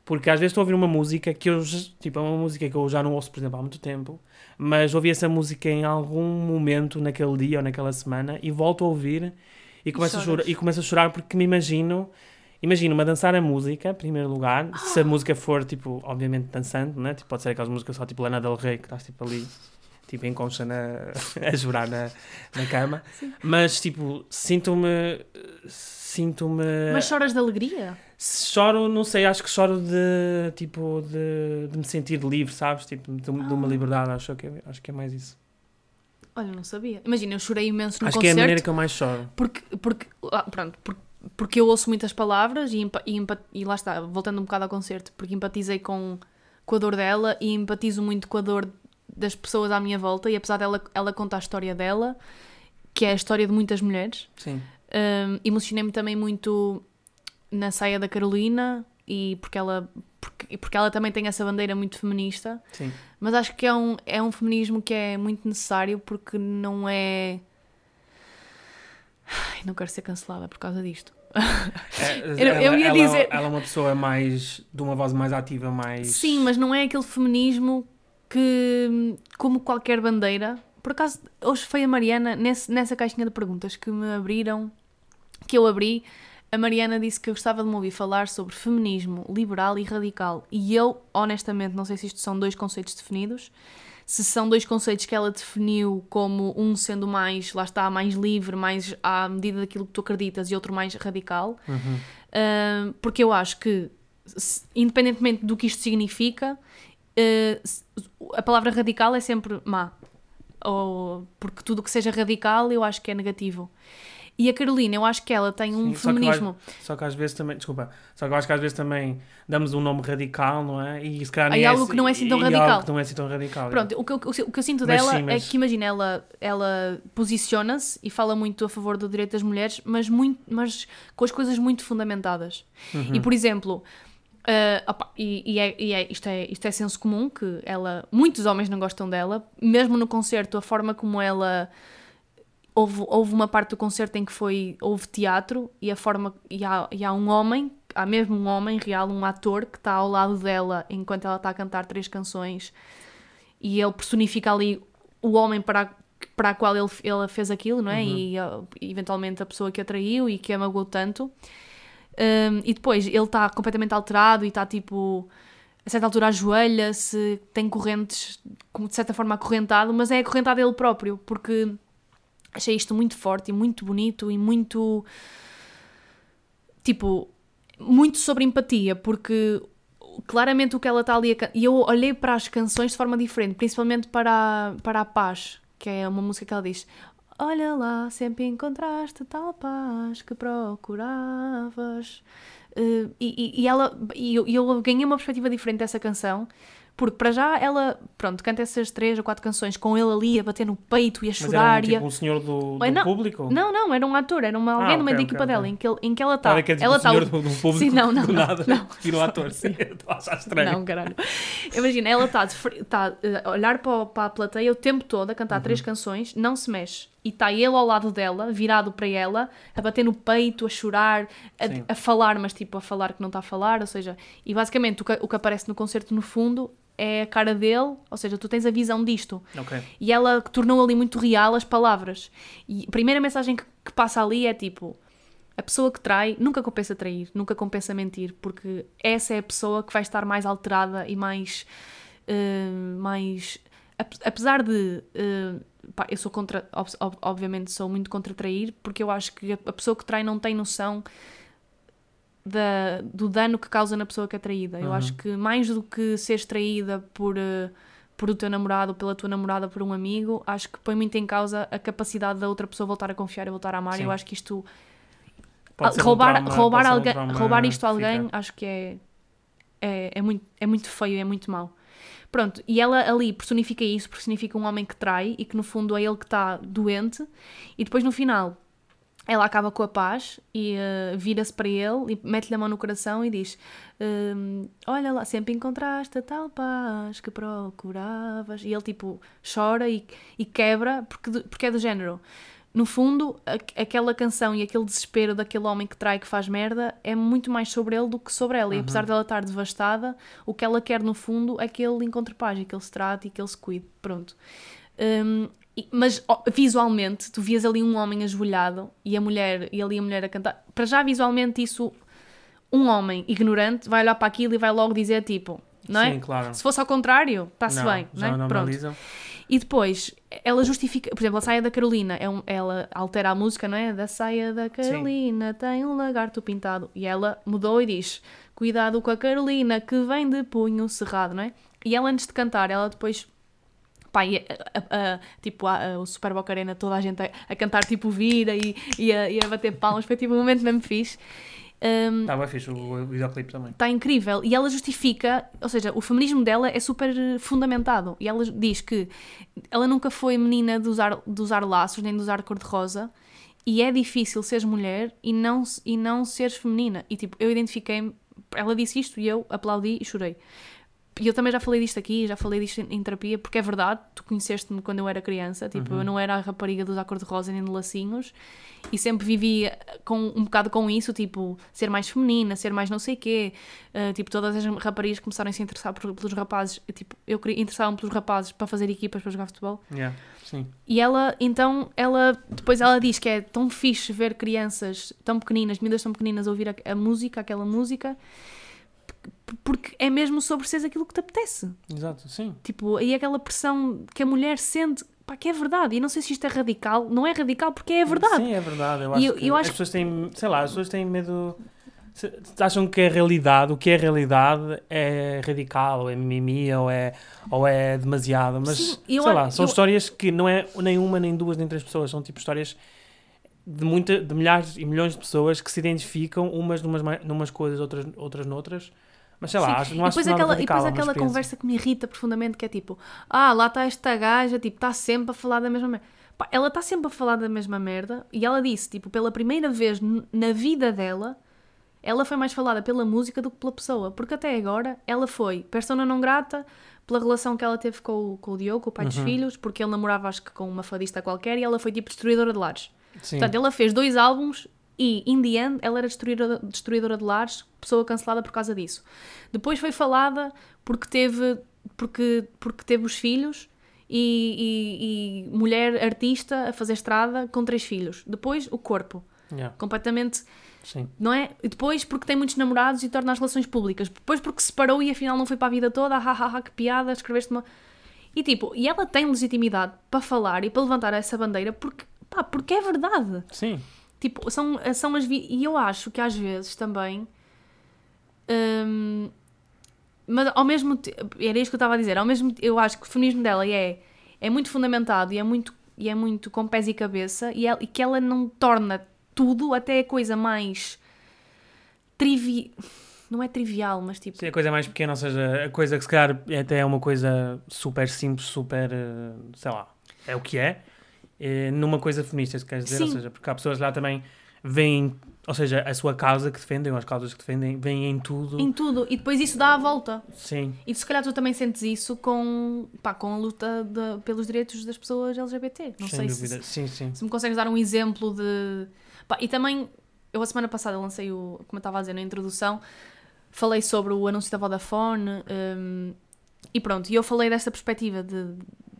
Porque às vezes estou a ouvir uma música que eu. Tipo, é uma música que eu já não ouço, por exemplo, há muito tempo. Mas ouvi essa música em algum momento naquele dia ou naquela semana e volto a ouvir e começo, a, chorar, e começo a chorar porque me imagino. Imagino-me a dançar a música, em primeiro lugar. Se a música for, tipo, obviamente dançante, né? Tipo, pode ser aquelas músicas só tipo Lana Del Rey, que estás tipo ali, tipo em concha na, a chorar na, na cama. Mas, tipo, sinto-me. Sinto-me. mas choras de alegria? Choro, não sei, acho que choro de. Tipo, de, de me sentir livre, sabes? Tipo, de, de uma Ah. liberdade. Acho que, é, acho que é mais isso. Olha, não sabia. Imagina, eu chorei imenso no acho que é a concerto maneira que eu mais choro. porque porque ah, pronto, porque, porque eu ouço muitas palavras e, empa- e, empa- e lá está, voltando um bocado ao concerto, porque empatizei com, com a dor dela e empatizo muito com a dor das pessoas à minha volta e apesar dela ela contar a história dela, que é a história de muitas mulheres, Sim. Um, Emocionei-me também muito na saia da Carolina e porque ela, porque, porque ela também tem essa bandeira muito feminista, Sim. mas acho que é um, é um feminismo que é muito necessário porque não é. Ai, não quero ser cancelada por causa disto. É, Eu- ela, eu ia ela- dizer- Ela é uma pessoa mais. de uma voz mais ativa, mais. Sim, mas não é aquele feminismo que, como qualquer bandeira. Por acaso, hoje foi a Mariana, nesse, nessa caixinha de perguntas que me abriram, que eu abri, a Mariana disse que eu gostava de me ouvir falar sobre feminismo liberal e radical. E eu, honestamente, não sei se isto são dois conceitos definidos, se são dois conceitos que ela definiu como um sendo mais, lá está, mais livre, mais à medida daquilo que tu acreditas, e outro mais radical. Uhum. Uh, porque eu acho que, independentemente do que isto significa, uh, a palavra radical é sempre má. Ou, porque tudo o que seja radical eu acho que é negativo. E a Carolina, eu acho que ela tem um Sim, só que feminismo. Só que às vezes também. Desculpa. Só que eu acho que às vezes também damos um nome radical, não é? E se calhar nem algo é, que não é assim tão radical. algo que não é assim tão radical. Pronto, o que, eu, o que eu sinto Mas dela sim, mas- é que, imagina, ela, ela posiciona-se e fala muito a favor do direito das mulheres, mas, muito, mas com as coisas muito fundamentadas. Uhum. E, por exemplo, ah, opa, e, e é, e é- isto, é, isto é senso comum, que ela, muitos homens não gostam dela, mesmo no concerto, a forma como ela... Houve, houve uma parte do concerto em que foi, houve teatro e, a forma, e, há, e há um homem, há mesmo um homem real, um ator, que está ao lado dela enquanto ela está a cantar três canções e ele personifica ali o homem para a, para a qual ele, ele fez aquilo, não é? E uh, eventualmente a pessoa que a traiu e que a magoou tanto. Um, e depois ele está completamente alterado e está tipo, a certa altura ajoelha-se, tem correntes, de certa forma acorrentado, mas é acorrentado ele próprio, porque achei isto muito forte e muito bonito e muito. Tipo, muito sobre empatia, porque claramente o que ela está ali a E eu olhei para as canções de forma diferente, principalmente para a, para a Paz, que é uma música que ela diz. Olha lá, sempre encontraste tal paz que procuravas. Uh, e, e, ela e eu, eu ganhei uma perspectiva diferente dessa canção porque para já ela, pronto, canta essas três ou quatro canções com ele ali a bater no peito e a Mas chorar. era um, tipo um senhor do, do não, público? Não, não, era um ator, era uma, alguém Ah, no meio da equipa ok, dela, em que, em que ela está. Que é tipo ela o senhor tá- do, do público Sim, não, não, do não, nada. não. E no ator. Sim. Estou a achar estranho. Não, caralho. Imagina, ela está tá, eh, a olhar para, o- para a plateia o tempo todo, a cantar Uhum. três canções, não se mexe. E está ele ao lado dela, virado para ela, a bater no peito, a chorar, a, a falar, mas tipo a falar que não está a falar. Ou seja, e basicamente o que, o que aparece no concerto no fundo é a cara dele, ou seja, tu tens a visão disto. Ok. E ela tornou ali muito real as palavras. E a primeira mensagem que, que passa ali é tipo: a pessoa que trai nunca compensa trair, nunca compensa mentir, porque essa é a pessoa que vai estar mais alterada e mais. eh, mais ap- apesar de. eh, pá, eu sou contra. ob- ob- obviamente sou muito contra trair, porque eu acho que a, a pessoa que trai não tem noção. Da, do dano que causa na pessoa que é traída. Eu Uhum. acho que mais do que seres traída por, eh, por o teu namorado pela tua namorada por um amigo, acho que põe muito em causa a capacidade da outra pessoa voltar a confiar e voltar a amar. Sim. Eu acho que isto Pode ah, ser um roubar, trauma- roubar, um alguém, roubar isto a que fica. alguém, acho que é, é, é, muito, é muito feio, é muito mau. Pronto, e ela ali personifica isso, personifica um homem que trai e que no fundo é ele que está doente, e depois no final ela acaba com a paz e eh, vira-se para ele e mete-lhe a mão no coração e diz: hum, Olha lá, sempre encontraste a tal paz que procuravas. E ele tipo chora e, e quebra porque, porque é do género. No fundo, aquela canção e aquele desespero daquele homem que trai, que faz merda, é muito mais sobre ele do que sobre ela. E apesar dela estar devastada, o que ela quer no fundo é que ele encontre paz que ele se trate e que ele se cuide. Pronto. E- mas visualmente, tu vias ali um homem ajoelhado e a mulher, e ali a mulher a cantar. Para já, visualmente, isso, um homem ignorante vai olhar para aquilo e vai logo dizer tipo, não é? Sim, claro. Se fosse ao contrário, está-se bem, não é? não Pronto. analisam. E depois, ela justifica, por exemplo, a saia da Carolina, é um- ela altera a música, não é? Da saia da Carolina tem um lagarto pintado. E ela mudou e diz: Cuidado com a Carolina que vem de punho cerrado, não é? E ela, antes de cantar, ela depois. Pá, e a- a- a- tipo, o Super Boca Arena, toda a gente a, cantar tipo vira e, e, a, e a bater palmas, foi tipo um momento mesmo fixe. Um, Estava fixe o, videoclipe também. está incrível e ela justifica, ou seja, o feminismo dela é super eh, fundamentado e ela diz que ela nunca foi menina de usar, de usar laços nem de usar cor-de-rosa e é difícil seres mulher e não, e não seres feminina. E tipo, eu identifiquei-me, ela disse isto e eu aplaudi e chorei. E eu também já falei disto aqui, já falei disto em, em terapia, porque é verdade, tu conheceste-me quando eu era criança, tipo, eu não era a rapariga de usar cor-de-rosa nem de lacinhos, e sempre vivi com, um bocado com isso, tipo, ser mais feminina, ser mais não sei quê, uh, tipo, todas as raparigas começaram a se interessar por- pelos rapazes, tipo, eu queria interessar-me pelos rapazes para fazer equipas para jogar futebol, Yeah, sim. e ela, então, ela, depois ela diz que é tão fixe ver crianças tão pequeninas, miúdas tão pequeninas ouvir a, a música, aquela música, porque é mesmo sobre seres aquilo que te apetece. Exato, sim. Tipo, aí aquela pressão que a mulher sente, pá, que é verdade. E não sei se isto é radical, não é radical porque é verdade. Sim, é verdade. Eu acho eu- que eu as acho- pessoas têm, sei lá, as pessoas têm medo. se- Acham que é realidade, o que é realidade é radical, ou é mimimi, ou é, ou é demasiado. Mas, Sim, sei a- lá, são eu- histórias que não é nem uma, nem duas, nem três pessoas. São tipo histórias de, muita, de milhares e milhões de pessoas que se identificam umas numas, numas coisas, outras, outras noutras. Mas sei lá, acho, E não acho depois aquela, e radical, depois é uma aquela conversa que me irrita profundamente, que é tipo, ah, lá está esta gaja, tipo, está sempre a falar da mesma merda. Pá, ela está sempre a falar da mesma merda e ela disse, tipo, pela primeira vez na vida dela, ela foi mais falada pela música do que pela pessoa, porque até agora ela foi persona não grata pela relação que ela teve com o, com o Diogo, com o pai dos Uhum. filhos, porque ele namorava, acho que com uma fadista qualquer, e ela foi tipo destruidora de lares. Sim. Portanto, ela fez dois álbuns e, in the end, ela era destruidora, destruidora de lares, pessoa cancelada por causa disso. Depois foi falada porque teve, porque, porque teve os filhos e, e- e mulher artista a fazer estrada com três filhos. Depois, o corpo. Yeah, Completamente, sim. não é? E depois, porque tem muitos namorados e torna as relações públicas. Depois, porque se separou e afinal não foi para a vida toda. Ah, ah, ah, que piada, escreveste uma. E tipo, e ela tem legitimidade para falar e para levantar essa bandeira porque, pá, porque é verdade. Sim. Tipo, são, são as. Vi... E eu acho que às vezes também. hum, mas ao mesmo tempo. Era isso que eu estava a dizer. Ao mesmo Eu acho que o feminismo dela é, é muito fundamentado e é muito, e é muito com pés e cabeça e, ela- e que ela não torna tudo até a coisa mais. trivi... Não é trivial, mas tipo. Sim, a coisa mais pequena, ou seja, a coisa que se calhar até é uma coisa super simples, super, eh, sei lá, é o que é, eh, numa coisa feminista, se queres dizer, ou Sim. seja, porque há pessoas lá também veem, ou seja, a sua causa que defendem, ou as causas que defendem, veem em tudo. Em tudo. E depois isso dá a volta. Sim, E se calhar tu também sentes isso com, pá, com a luta de- pelos direitos das pessoas LGBT. Não sem sei dúvida. se, Sim, sim. se me consegues dar um exemplo de. Pá, e também, eu a semana passada lancei o. Como eu estava a dizer na introdução, falei sobre o anúncio da Vodafone hum, e pronto. E eu falei desta perspectiva de,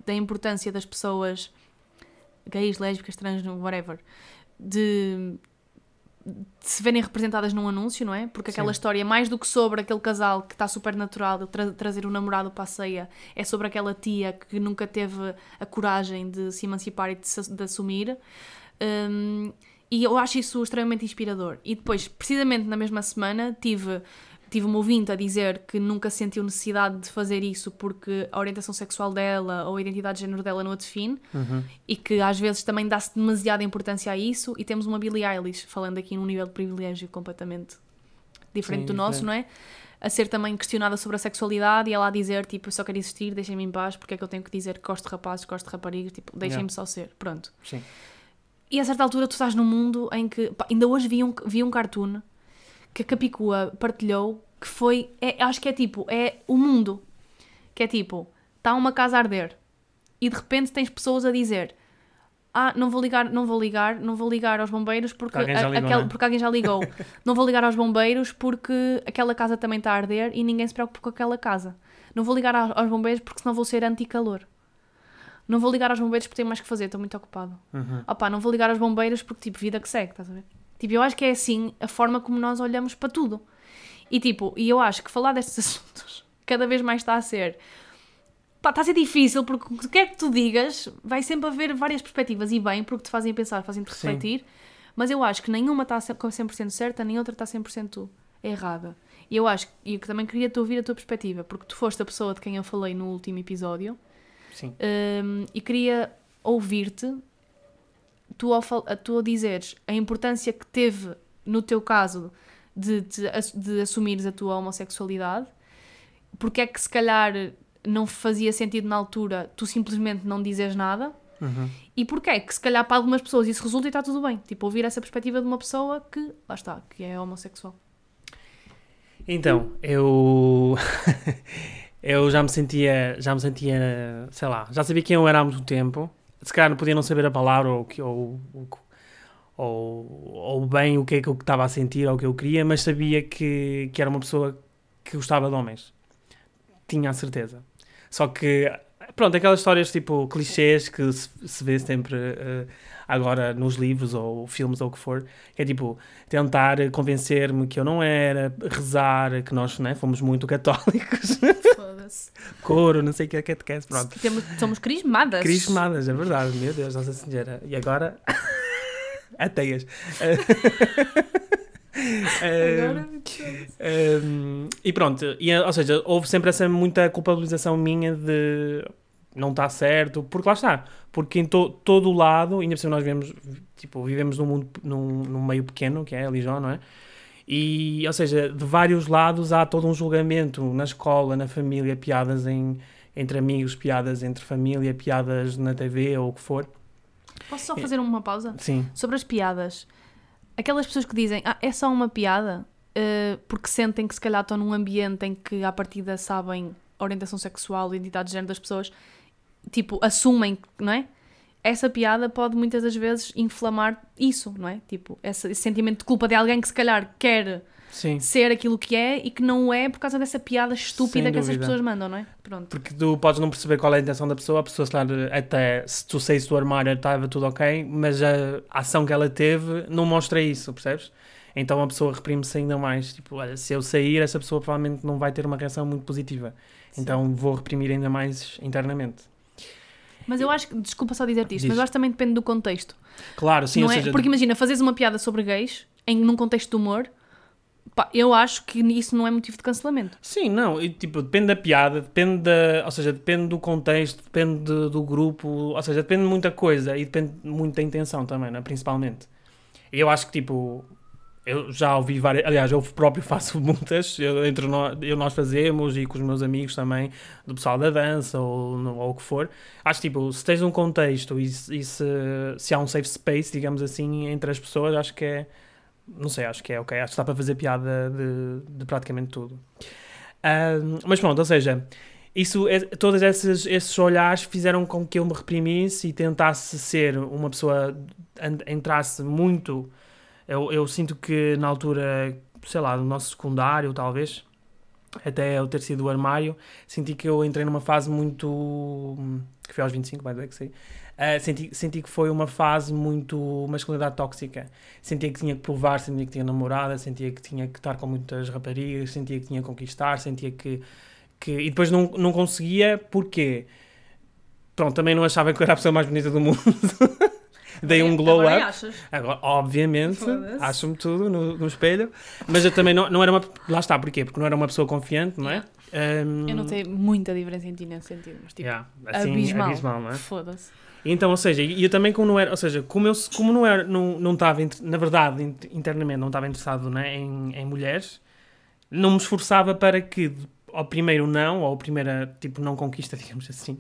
da importância das pessoas gays, lésbicas, trans, whatever, de, de se verem representadas num anúncio, não é? Porque aquela Sim. história, mais do que sobre aquele casal que está super natural de tra- trazer o namorado para a ceia, é sobre aquela tia que nunca teve a coragem de se emancipar e de, de assumir. Hum, e eu acho isso extremamente inspirador. E depois, precisamente na mesma semana, tive, tive uma ouvinte a dizer que nunca sentiu necessidade de fazer isso porque a orientação sexual dela ou a identidade de género dela não a define Uhum. e que às vezes também dá-se demasiada importância a isso. E temos uma Billie Eilish falando aqui num nível de privilégio completamente diferente Sim, do nosso, diferente. não é? A ser também questionada sobre a sexualidade e ela a dizer, tipo, eu só quero existir, deixem-me em paz, porque é que eu tenho que dizer que gosto de rapazes, gosto de raparigas, tipo, deixem-me Yeah. só ser, pronto. Sim. E a certa altura tu estás num mundo em que, pá, ainda hoje vi um, vi um cartoon que a Capicua partilhou, que foi, é, acho que é tipo, é o mundo, que é tipo, está uma casa a arder e de repente tens pessoas a dizer ah, não vou ligar, não vou ligar, não vou ligar aos bombeiros porque, Porque alguém já ligou, é? porque alguém já ligou. não vou ligar aos bombeiros porque aquela casa também está a arder e ninguém se preocupa com aquela casa. Não vou ligar aos, aos bombeiros porque senão vou ser anti-calor. Não vou ligar aos bombeiros porque tenho mais que fazer, estou muito ocupado. Uhum. Opá, não vou ligar aos bombeiros porque, tipo, vida que segue, estás a ver? Tipo, eu acho que é assim a forma como nós olhamos para tudo. E, tipo, e eu acho que falar destes assuntos cada vez mais está a ser... Pá, está a ser difícil porque o que quer que tu digas vai sempre haver várias perspectivas e bem, porque te fazem pensar, fazem-te Sim. refletir. Mas eu acho que nenhuma está se- com 100% certa, nem outra está 100% errada. E eu acho, e eu também queria te ouvir a tua perspectiva, porque tu foste a pessoa de quem eu falei no último episódio Sim. Hum, e queria ouvir-te, tu ao, tu a dizeres a importância que teve, no teu caso, de, ass- de assumires a tua homossexualidade, porque é que se calhar não fazia sentido na altura tu simplesmente não dizeres nada, Uhum. e porque é que se calhar para algumas pessoas isso resulta e está tudo bem. Tipo, ouvir essa perspectiva de uma pessoa que, lá está, que é homossexual. Então, eu eu já me sentia, já me sentia, sei lá, já sabia quem eu era há muito tempo. Se calhar não podia não saber a palavra ou ou, ou, ou bem o que é que eu estava a sentir ou o que eu queria, mas sabia que, que era uma pessoa que gostava de homens. Tinha a certeza. Só que, pronto, aquelas histórias tipo clichês que se, se vê sempre eh, agora nos livros ou filmes ou o que for, que é tipo tentar convencer-me que eu não era, rezar, que nós né, fomos muito católicos, Foda-se. coro, não sei o que é que é, pronto. Temos, somos crismadas. Crismadas, é verdade, meu Deus, Nossa Senhora. E agora? Ateias. Agora, Um, e pronto, e, ou seja, houve sempre essa muita culpabilização minha de não está certo, porque lá está, porque em to, todo o lado, ainda por cima nós vivemos, tipo, vivemos num mundo, num, num meio pequeno, que é a Lijó, não é? E, ou seja, de vários lados há todo um julgamento na escola, na família, piadas em, entre amigos, piadas entre família, piadas na TV ou o que for. Posso só fazer uma pausa? Sim, Sobre as piadas. Aquelas pessoas que dizem, ah, é só uma piada, eh, porque sentem que se calhar estão num ambiente em que à partida sabem a orientação sexual, a identidade de género das pessoas, tipo, assumem, não é? Essa piada pode muitas das vezes inflamar isso, não é? Tipo, esse, esse sentimento de culpa de alguém que se calhar quer sim. ser aquilo que é e que não é por causa dessa piada estúpida que essas pessoas mandam, não é? Pronto. Porque tu podes não perceber qual é a intenção da pessoa, a pessoa, se calhar, até se tu saísse do armário estava tudo ok, mas a ação que ela teve não mostra isso, percebes? Então a pessoa reprime-se ainda mais. Tipo, olha, se eu sair, essa pessoa provavelmente não vai ter uma reação muito positiva. Então vou reprimir ainda mais internamente. Mas eu acho que, desculpa só dizer-te isto, Diz. mas eu acho que também depende do contexto. Claro, sim, não é? seja, Porque imagina, fazes uma piada sobre gays em, num contexto de humor, pá, eu acho que isso não é motivo de cancelamento. Sim, não, e, tipo, depende da piada, depende da, ou seja, depende do contexto, depende de- do grupo, ou seja, depende de muita coisa e depende muito da intenção também, né, principalmente. Eu acho que, tipo, eu já ouvi várias, aliás, eu próprio faço muitas, eu, entre nós, eu, nós fazemos e com os meus amigos também, do pessoal da dança ou, ou o que for. Acho tipo, se tens um contexto e, e se, se há um safe space, digamos assim, entre as pessoas, acho que é, não sei, acho que é ok, acho que dá para fazer piada de, de praticamente tudo. Mas pronto, ou seja, isso, é- todos esses, esses olhares fizeram com que eu me reprimisse e tentasse ser uma pessoa, entrasse muito. Eu, eu sinto que na altura, sei lá, do nosso secundário, talvez, até eu ter sido do armário, senti que eu entrei numa fase muito. que foi aos 25, mais é que sei. Ah, senti, senti que foi uma fase muito masculinidade tóxica. Sentia que tinha que provar, sentia que tinha namorada, sentia que tinha que estar com muitas raparigas, sentia que tinha que conquistar, sentia que. que e depois não, não conseguia, porquê? Pronto, também não achava que eu era a pessoa mais bonita do mundo. Dei um glow Agora up. achas? Agora, obviamente, acho-me tudo no, no espelho, mas eu também não, não era uma. Lá está, porquê? Porque não era uma pessoa confiante, não é? Um, Eu notei muita diferença em ti nesse sentido, mas tipo, yeah, assim, abismal. abismal, não é? Foda-se. Então, ou seja, e eu também como não era, ou seja, como eu como não era, não, não estava, na verdade, in- internamente não estava interessado né, em, em mulheres, não me esforçava para que ao primeiro não, ou ao primeira, tipo, não conquista, digamos assim,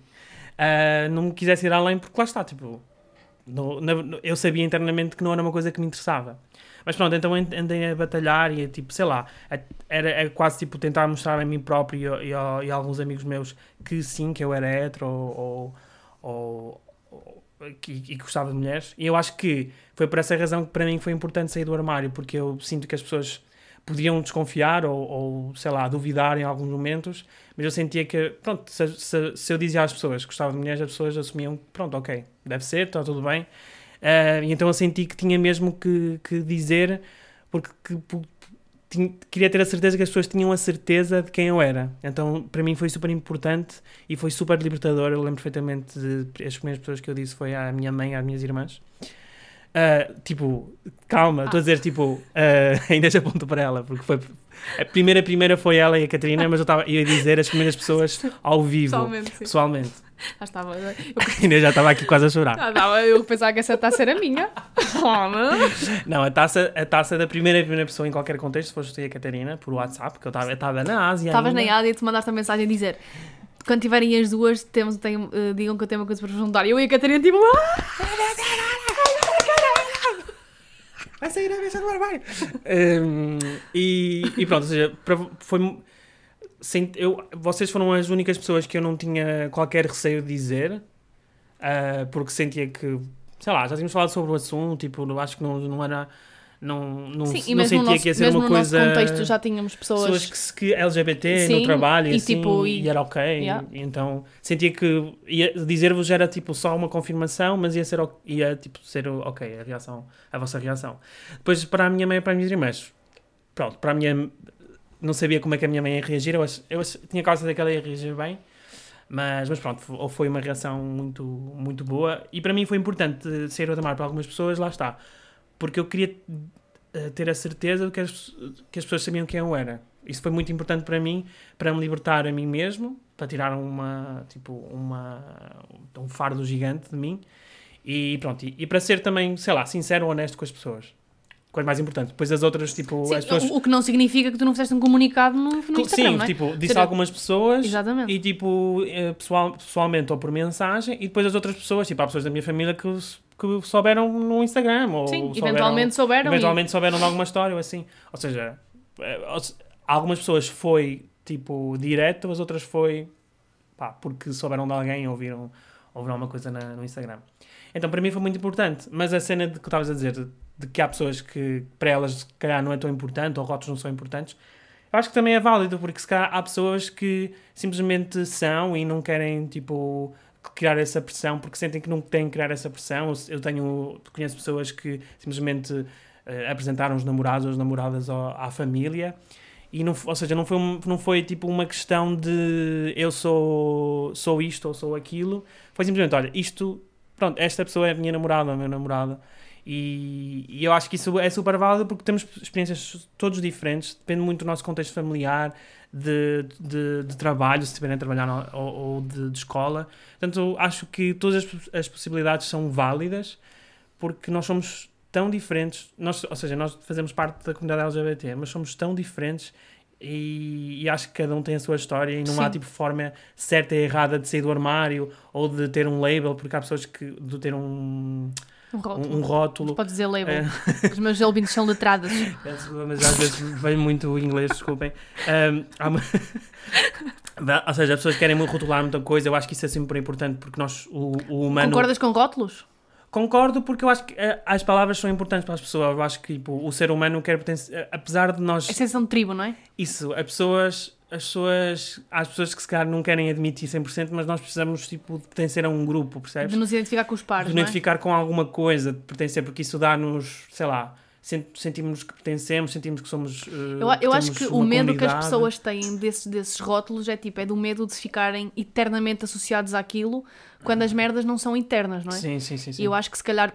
ah, não me quisesse ir além, porque lá está, tipo, no- na- no- eu sabia internamente que não era uma coisa que me interessava. Mas pronto, então and- andei a batalhar e tipo, sei lá, era, era quase tipo tentar mostrar a mim próprio e, a- e a alguns amigos meus que sim, que eu era hetero ou, ou, ou- que, e gostava de mulheres. E eu acho que foi por essa razão que para mim foi importante sair do armário, porque eu sinto que as pessoas podiam desconfiar ou, ou sei lá, duvidar em alguns momentos, mas eu sentia que, pronto, se, se, se eu dizia às pessoas que gostava de mulheres, as pessoas assumiam pronto, ok, deve ser, está tudo bem. Ah, e então eu senti que tinha mesmo que, que dizer, porque que- tinha- queria ter a certeza que as pessoas tinham a certeza de quem eu era. Então, para mim foi super importante e foi super libertador. Eu lembro perfeitamente de as primeiras pessoas que eu disse foi à minha mãe, às minhas irmãs. Ah, tipo, calma, estou a dizer, tipo, ah, ainda já aponto para ela, porque foi a primeira, primeira foi ela e a Catarina, mas eu estava ia dizer as primeiras pessoas ao vivo, Pessoalmente, sim. pessoalmente. Já estava. Eu, Ainda já estava aqui quase a chorar. eu pensava que essa taça era minha. Não, a taça, a taça da primeira primeira pessoa em qualquer contexto, foste tu e a Catarina, por WhatsApp, porque eu estava- na Ásia. Estavas na Ásia e te mandaste a mensagem a dizer. Quando tiverem as duas, temos, tenho, eh, digam que eu tenho uma coisa para perguntar. E eu e a Catarina, tipo, ah! Vai sair a bicha do armário. Hum, e, e pronto, ou seja, para- foi. sem- eu, vocês foram as únicas pessoas que eu não tinha qualquer receio de dizer, ah, porque sentia que, sei lá, já tínhamos falado sobre o assunto, tipo, acho que não, não era. Não, não, Sim, não mesmo no sentia nosso, que ia ser uma no coisa. nosso contexto já tínhamos pessoas. pessoas que, se- que LGBT Sim, no trabalho e, assim, tipo, e, e- era ok. Yeah. E então sentia que dizer-vos era tipo só uma confirmação, mas ia ser, o- ia, tipo, ser o- ok a reação, a vossa reação. Depois para a minha mãe e para as minhas irmãs, pronto, para a minha não sabia como é que a minha mãe ia reagir, eu, ach- eu ach- tinha causa de que ela ia reagir bem. Mas, mas pronto, foi uma reação muito, muito boa. E para mim foi importante sair do armário para algumas pessoas, lá está. Porque eu queria eh, ter a certeza de que as, que as pessoas sabiam quem eu era. Isso foi muito importante para mim, para me libertar a mim mesmo, para tirar uma, tipo, uma, um fardo gigante de mim. E pronto, e, e para ser também, sei lá, sincero ou honesto com as pessoas. Coisa mais importante. Depois as outras, tipo, Sim, as pessoas... o, que não significa que tu não fizeste um comunicado no, no Instagram, Sim, não é? tipo, disse Ser- a algumas pessoas Exatamente. e tipo, eh, pessoal, pessoalmente ou por mensagem, e depois as outras pessoas, tipo, há pessoas da minha família que, que souberam no Instagram, ou Sim, souberam, eventualmente souberam. e- eventualmente souberam de alguma história ou assim. Ou seja, eh, algumas pessoas foi tipo direto, as outras foi pá, porque souberam de alguém ou ouviram, ouviram alguma coisa na- no Instagram. Então para mim foi muito importante, mas a cena de que estavas a dizer, de, de que há pessoas que para elas se calhar não é tão importante ou rótulos não são importantes, eu acho que também é válido, porque se calhar há pessoas que simplesmente são e não querem tipo criar essa pressão porque sentem que não têm que criar essa pressão. Eu tenho, conheço pessoas que simplesmente eh, apresentaram os namorados ou as namoradas ao- à família e não, ou seja, não foi, não foi tipo uma questão de eu sou, sou isto ou sou aquilo, foi simplesmente, olha, isto, pronto, esta pessoa é a minha namorada a minha namorada. E, e eu acho que isso é super válido porque temos experiências todos diferentes, depende muito do nosso contexto familiar, de, de, de trabalho, se estiverem a trabalhar ou, ou de, de escola. Portanto, acho que todas as, as possibilidades são válidas porque nós somos tão diferentes. Nós, ou seja, nós fazemos parte da comunidade LGBT, mas somos tão diferentes e, e acho que cada um tem a sua história e não há Sim. tipo forma certa e errada de sair do armário ou de ter um label, porque há pessoas que de ter um, Um rótulo. um, um rótulo. Pode dizer label. É. Os meus ouvintes são letrados. Peço desculpa, Mas às vezes vem muito inglês, desculpem. Um, uma- ou seja, as pessoas querem muito rotular muita coisa. Eu acho que isso é sempre importante porque nós, o, o humano. Concordas com rótulos? Concordo, porque eu acho que eh, as palavras são importantes para as pessoas. Eu acho que tipo, o ser humano quer pertencer. Apesar de nós. É sensação de tribo, não é? Isso, as pessoas. As pessoas, há as pessoas que se calhar não querem admitir 100%, mas nós precisamos tipo, de pertencer a um grupo, percebes? De nos identificar com os pares, de não é? identificar com alguma coisa, de pertencer, porque isso dá-nos, sei lá, sen- sentimos que pertencemos, sentimos que somos. eh, Eu, eu acho temos que o medo que as pessoas têm desses, desses rótulos é tipo, é do medo de ficarem eternamente associados àquilo quando as merdas não são eternas, não é? Sim, sim, sim. sim. E eu acho que se calhar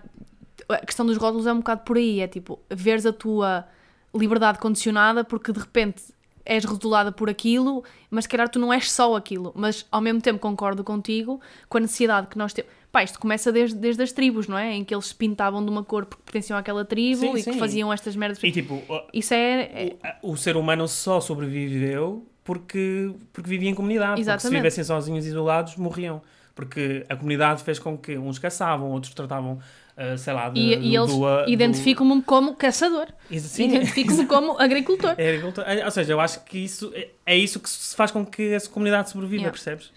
a questão dos rótulos é um bocado por aí, é tipo, veres a tua liberdade condicionada porque de repente és rotulada por aquilo, mas se calhar tu não és só aquilo. Mas ao mesmo tempo concordo contigo com a necessidade que nós temos. Pá, isto começa desde, desde as tribos, não é? Em que eles se pintavam de uma cor porque pertenciam àquela tribo Sim, e sim. que faziam estas merdas. E tipo, o- Isso é. o, o ser humano só sobreviveu porque, porque vivia em comunidade. Porque se Exatamente. vivessem sozinhos, isolados, morriam. Porque a comunidade fez com que uns caçavam, outros tratavam, ah, sei lá, de, e, e eles do- do- identificam-me como caçador. Identificam-me como agricultor. É agricultor. É, Ou seja, eu acho que isso é, é isso que se faz com que essa comunidade sobreviva, Yeah. percebes?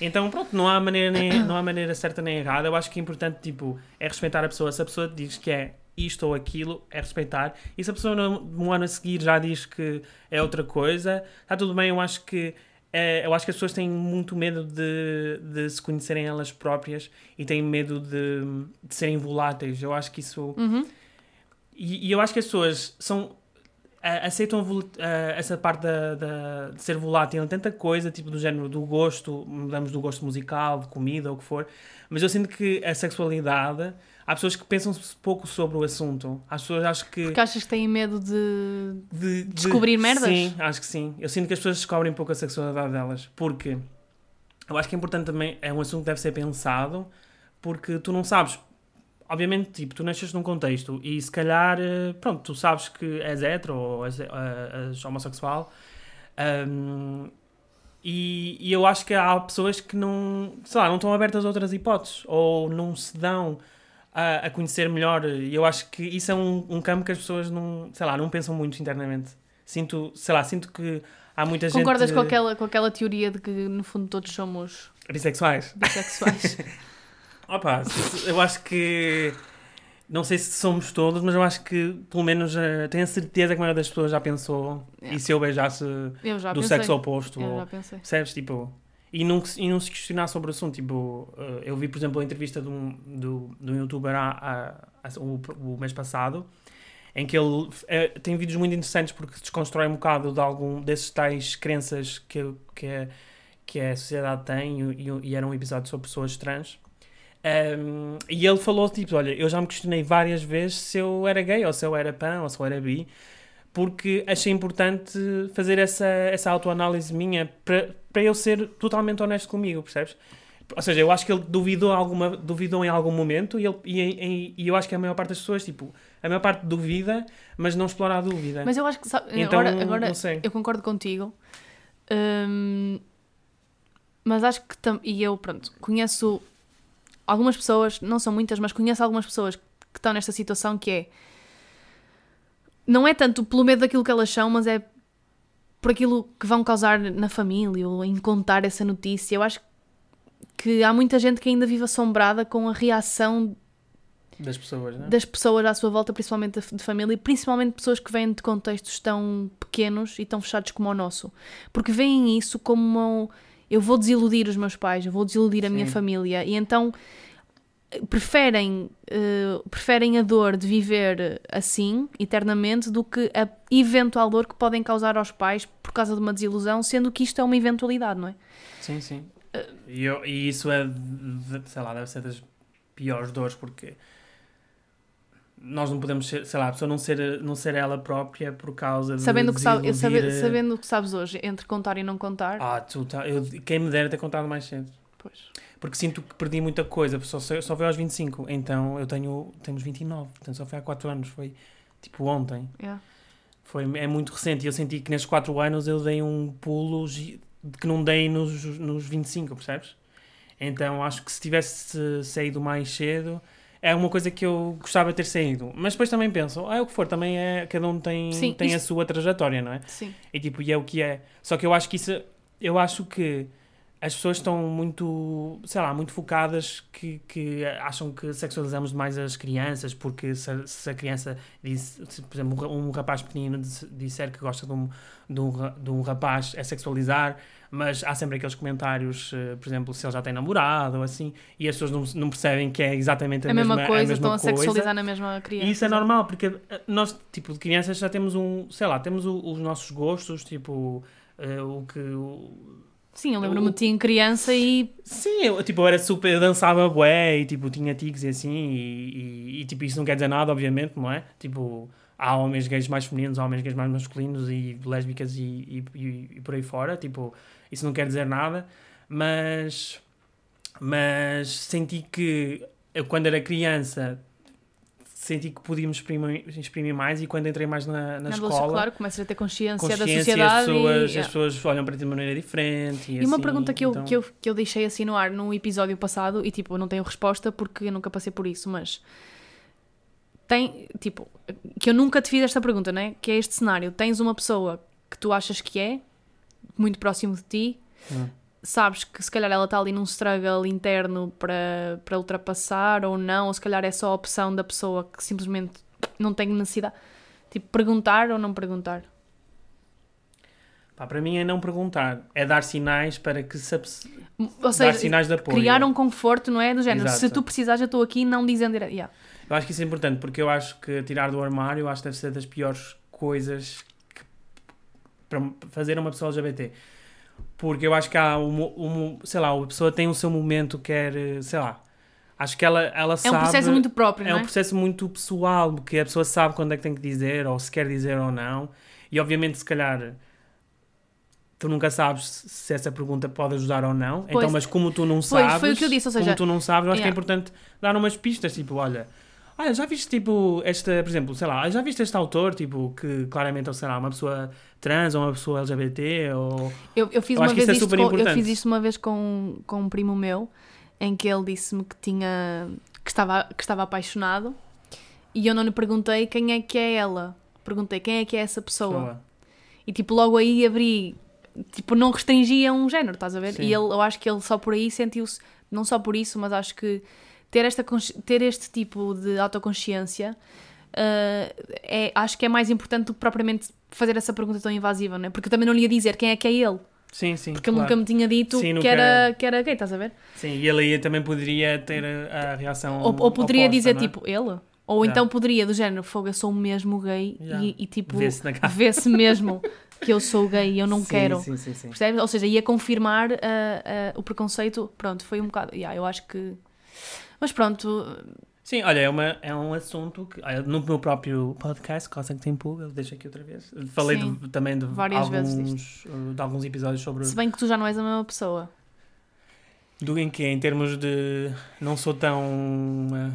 Então, pronto, não há, maneira nem, não há maneira certa nem errada. Eu acho que é importante, tipo, é respeitar a pessoa. Se a pessoa diz que é isto ou aquilo, é respeitar. E se a pessoa no, no ano a seguir já diz que é outra coisa, está tudo bem. Eu acho que é, eu acho que as pessoas têm muito medo de, de se conhecerem elas próprias e têm medo de, de serem voláteis. Eu acho que isso Uhum. e, e eu acho que as pessoas são a- aceitam a- essa parte da, da- de ser volátil tanta coisa, tipo do género do gosto, mudamos do gosto musical, de comida, ou o que for, mas eu sinto que a sexualidade, há pessoas que pensam pouco sobre o assunto. Há pessoas, acho que. Porque achas que têm medo de. de- de- Descobrir merdas? Sim, acho que sim. Eu sinto que as pessoas descobrem pouco a sexualidade delas, porque eu acho que é importante também, é um assunto que deve ser pensado, porque tu não sabes. Obviamente, tipo, tu nasces num contexto e se calhar, eh, pronto, tu sabes que és hetero ou és, eh, és homossexual. ahm, e, e eu acho que há pessoas que não, sei lá, não estão abertas a outras hipóteses ou não se dão a, a conhecer melhor. E eu acho que isso é um, um campo que as pessoas não, sei lá, não pensam muito internamente. Sinto, sei lá, sinto que há muita gente... Concordas com aquela, com aquela teoria de que no fundo todos somos Bissexuais. bissexuais? Opa, eu acho que. Não sei se somos todos, mas eu acho que pelo menos eh, tenho a certeza que a maioria das pessoas já pensou. Yeah. E se eu beijasse Eu já do pensei. sexo oposto? Eu ou- já pensei. Percebes? Tipo. E não, e não se questionar sobre o assunto. Tipo, eh, eu vi, por exemplo, a entrevista de um, do, de um youtuber há, há- há- o, o mês passado, em que ele eh, tem vídeos muito interessantes porque desconstrói um bocado de algum desses tais crenças que, que, a, que a sociedade tem e, e era um episódio sobre pessoas trans. Um, e ele falou tipo: Olha, eu já me questionei várias vezes se eu era gay, ou se eu era pan, ou se eu era bi, porque achei importante fazer essa, essa autoanálise minha para eu ser totalmente honesto comigo, percebes? Ou seja, eu acho que ele duvidou, alguma, duvidou em algum momento e, ele, e, e- e eu acho que a maior parte das pessoas, tipo, a maior parte duvida, mas não explora a dúvida. Mas eu acho que. sabe, então, agora, agora eu concordo contigo. Hum, mas acho que. E eu, pronto, conheço algumas pessoas, não são muitas, mas conheço algumas pessoas que estão nesta situação que é. Não é tanto pelo medo daquilo que elas são, mas é por aquilo que vão causar na família ou em contar essa notícia. Eu acho que há muita gente que ainda vive assombrada com a reação Das pessoas, né? das pessoas à sua volta, principalmente de família, e principalmente pessoas que vêm de contextos tão pequenos e tão fechados como o nosso. Porque veem isso como um, eu vou desiludir os meus pais, eu vou desiludir a minha Sim. família, e então preferem, eh, preferem a dor de viver assim, eternamente, do que a eventual dor que podem causar aos pais por causa de uma desilusão, sendo que isto é uma eventualidade, não é? Sim, sim. E, eu- e isso é, de- sei lá, deve ser das piores dores, porque nós não podemos ser, sei lá, a pessoa não ser, não ser ela própria por causa de Sabendo o que, sabe, sabe- eh, sabendo o que sabes hoje, entre contar e não contar, Ah, tu tá, eu, quem me dera ter contado mais cedo. Pois. Porque sinto que perdi muita coisa, só, só foi aos 25. Então eu tenho, temos 29, portanto só foi há 4 anos, foi tipo ontem. Yeah. Foi, é muito recente e eu senti que nestes 4 anos eu dei um pulo que não dei nos, nos 25, percebes? Então acho que se tivesse saído mais cedo é uma coisa que eu gostava de ter saído. Mas depois também penso, ah, é o que for, também é, cada um tem, Sim, tem a sua trajetória, não é? Sim. E tipo, e é o que é. Só que eu acho que isso, eu acho que as pessoas estão muito, sei lá, muito focadas que, que acham que sexualizamos demais as crianças porque se, a- se a criança diz, se, por exemplo, um ra- rapaz pequenino dis- disser que gosta de um, de, um, de um rapaz é sexualizar, mas há sempre aqueles comentários, eh, por exemplo, se ele já tem namorado ou assim, e as pessoas não, não percebem que é exatamente a, A mesma, mesma, coisa, a estão mesma a coisa. sexualizar na mesma criança. E isso é normal, porque eh, nós, tipo, de crianças já temos um, sei lá, temos o- os nossos gostos, tipo, eh, o que... o- Sim, eu lembro-me de ti em criança e Sim, eu, tipo, eu era super, eu dançava bué e, tipo, tinha tics e assim, e, e, e, tipo, isso não quer dizer nada, obviamente, não é? Tipo, há homens gays mais femininos, há homens gays mais masculinos e lésbicas e, e, e- e por aí fora, tipo, isso não quer dizer nada, mas, mas senti que eu, quando era criança, senti que podíamos exprimir, exprimir mais e quando entrei mais na, na, na escola, escola, claro, começas a ter consciência, da consciência, sociedade. as pessoas, e, as pessoas olham para ti de maneira diferente. E, E uma assim, pergunta que eu, então- que, eu, que eu deixei assim no ar no episódio passado, e tipo, eu não tenho resposta porque eu nunca passei por isso, mas tem, tipo, que eu nunca te fiz esta pergunta, né? Que é este cenário: tens uma pessoa que tu achas que é, muito próximo de ti, Hum. Sabes que se calhar ela está ali num struggle interno para, para ultrapassar ou não, ou se calhar é só a opção da pessoa que simplesmente não tem necessidade. Tipo, perguntar ou não perguntar. Pá, para mim é não perguntar, é dar sinais para que se Ou dar seja, sinais de apoio. criar um conforto, não é? Do género, se Exato. tu precisares, eu estou aqui, não dizendo direto. Yeah. Eu acho que isso é importante porque eu acho que tirar do armário eu acho que deve ser das piores coisas que- para fazer a uma pessoa LGBT. Porque eu acho que há um, um- sei lá, a pessoa tem o seu momento, quer, eh, sei lá, acho que ela, ela É sabe. um processo muito próprio, É não um é? processo muito pessoal, que a pessoa sabe quando é que tem que dizer, ou se quer dizer ou não. E obviamente, se calhar, tu nunca sabes se essa pergunta pode ajudar ou não. Pois. então, mas como tu não sabes, foi o que eu disse, ou seja, como tu não sabes, eu acho que é yeah. importante dar umas pistas, tipo, olha, ah, já viste, tipo, esta, por exemplo, sei lá, já viste este autor, tipo, que claramente, ou sei lá, uma pessoa trans ou uma pessoa LGBT, ou... Eu, eu fiz Eu uma que vez é isto super com, eu fiz isto uma vez com, com um primo meu, em que ele disse-me que tinha que estava, que estava apaixonado e eu não lhe perguntei quem é que é ela. Perguntei quem é que é essa pessoa. pessoa. E tipo, logo aí abri, tipo, não restringia um género, estás a ver? Sim. E ele, eu acho que ele só por aí sentiu-se, não só por isso, mas acho que ter, esta, ter este tipo de autoconsciência eh, é, acho que é mais importante do que propriamente fazer essa pergunta tão invasiva, não é? Porque eu também não lhe ia dizer quem é que é ele, Sim, sim, porque ele claro. nunca me tinha dito Sim, que, era, que era gay, estás a ver? Sim, e ele aí também poderia ter a, reação Ou, ou poderia oposta, dizer é? tipo, ele? Ou Já. então poderia, do género, fogo, eu sou mesmo gay Já. e, e, tipo, Vê-se vê-se mesmo que eu sou gay e eu não Sim, quero. Sim, sim, sim. Percebes? Ou seja, ia confirmar ah, ah, o preconceito. Pronto, foi um bocado. Yeah, eu acho que. Mas pronto, Sim, olha, é, uma, é um assunto que no meu próprio podcast, Coisa que tem pulga, deixo aqui outra vez. Falei Sim, de- também de alguns, uh, de alguns episódios sobre se bem que tu já não és a mesma pessoa. do em que em termos de não sou tão uh,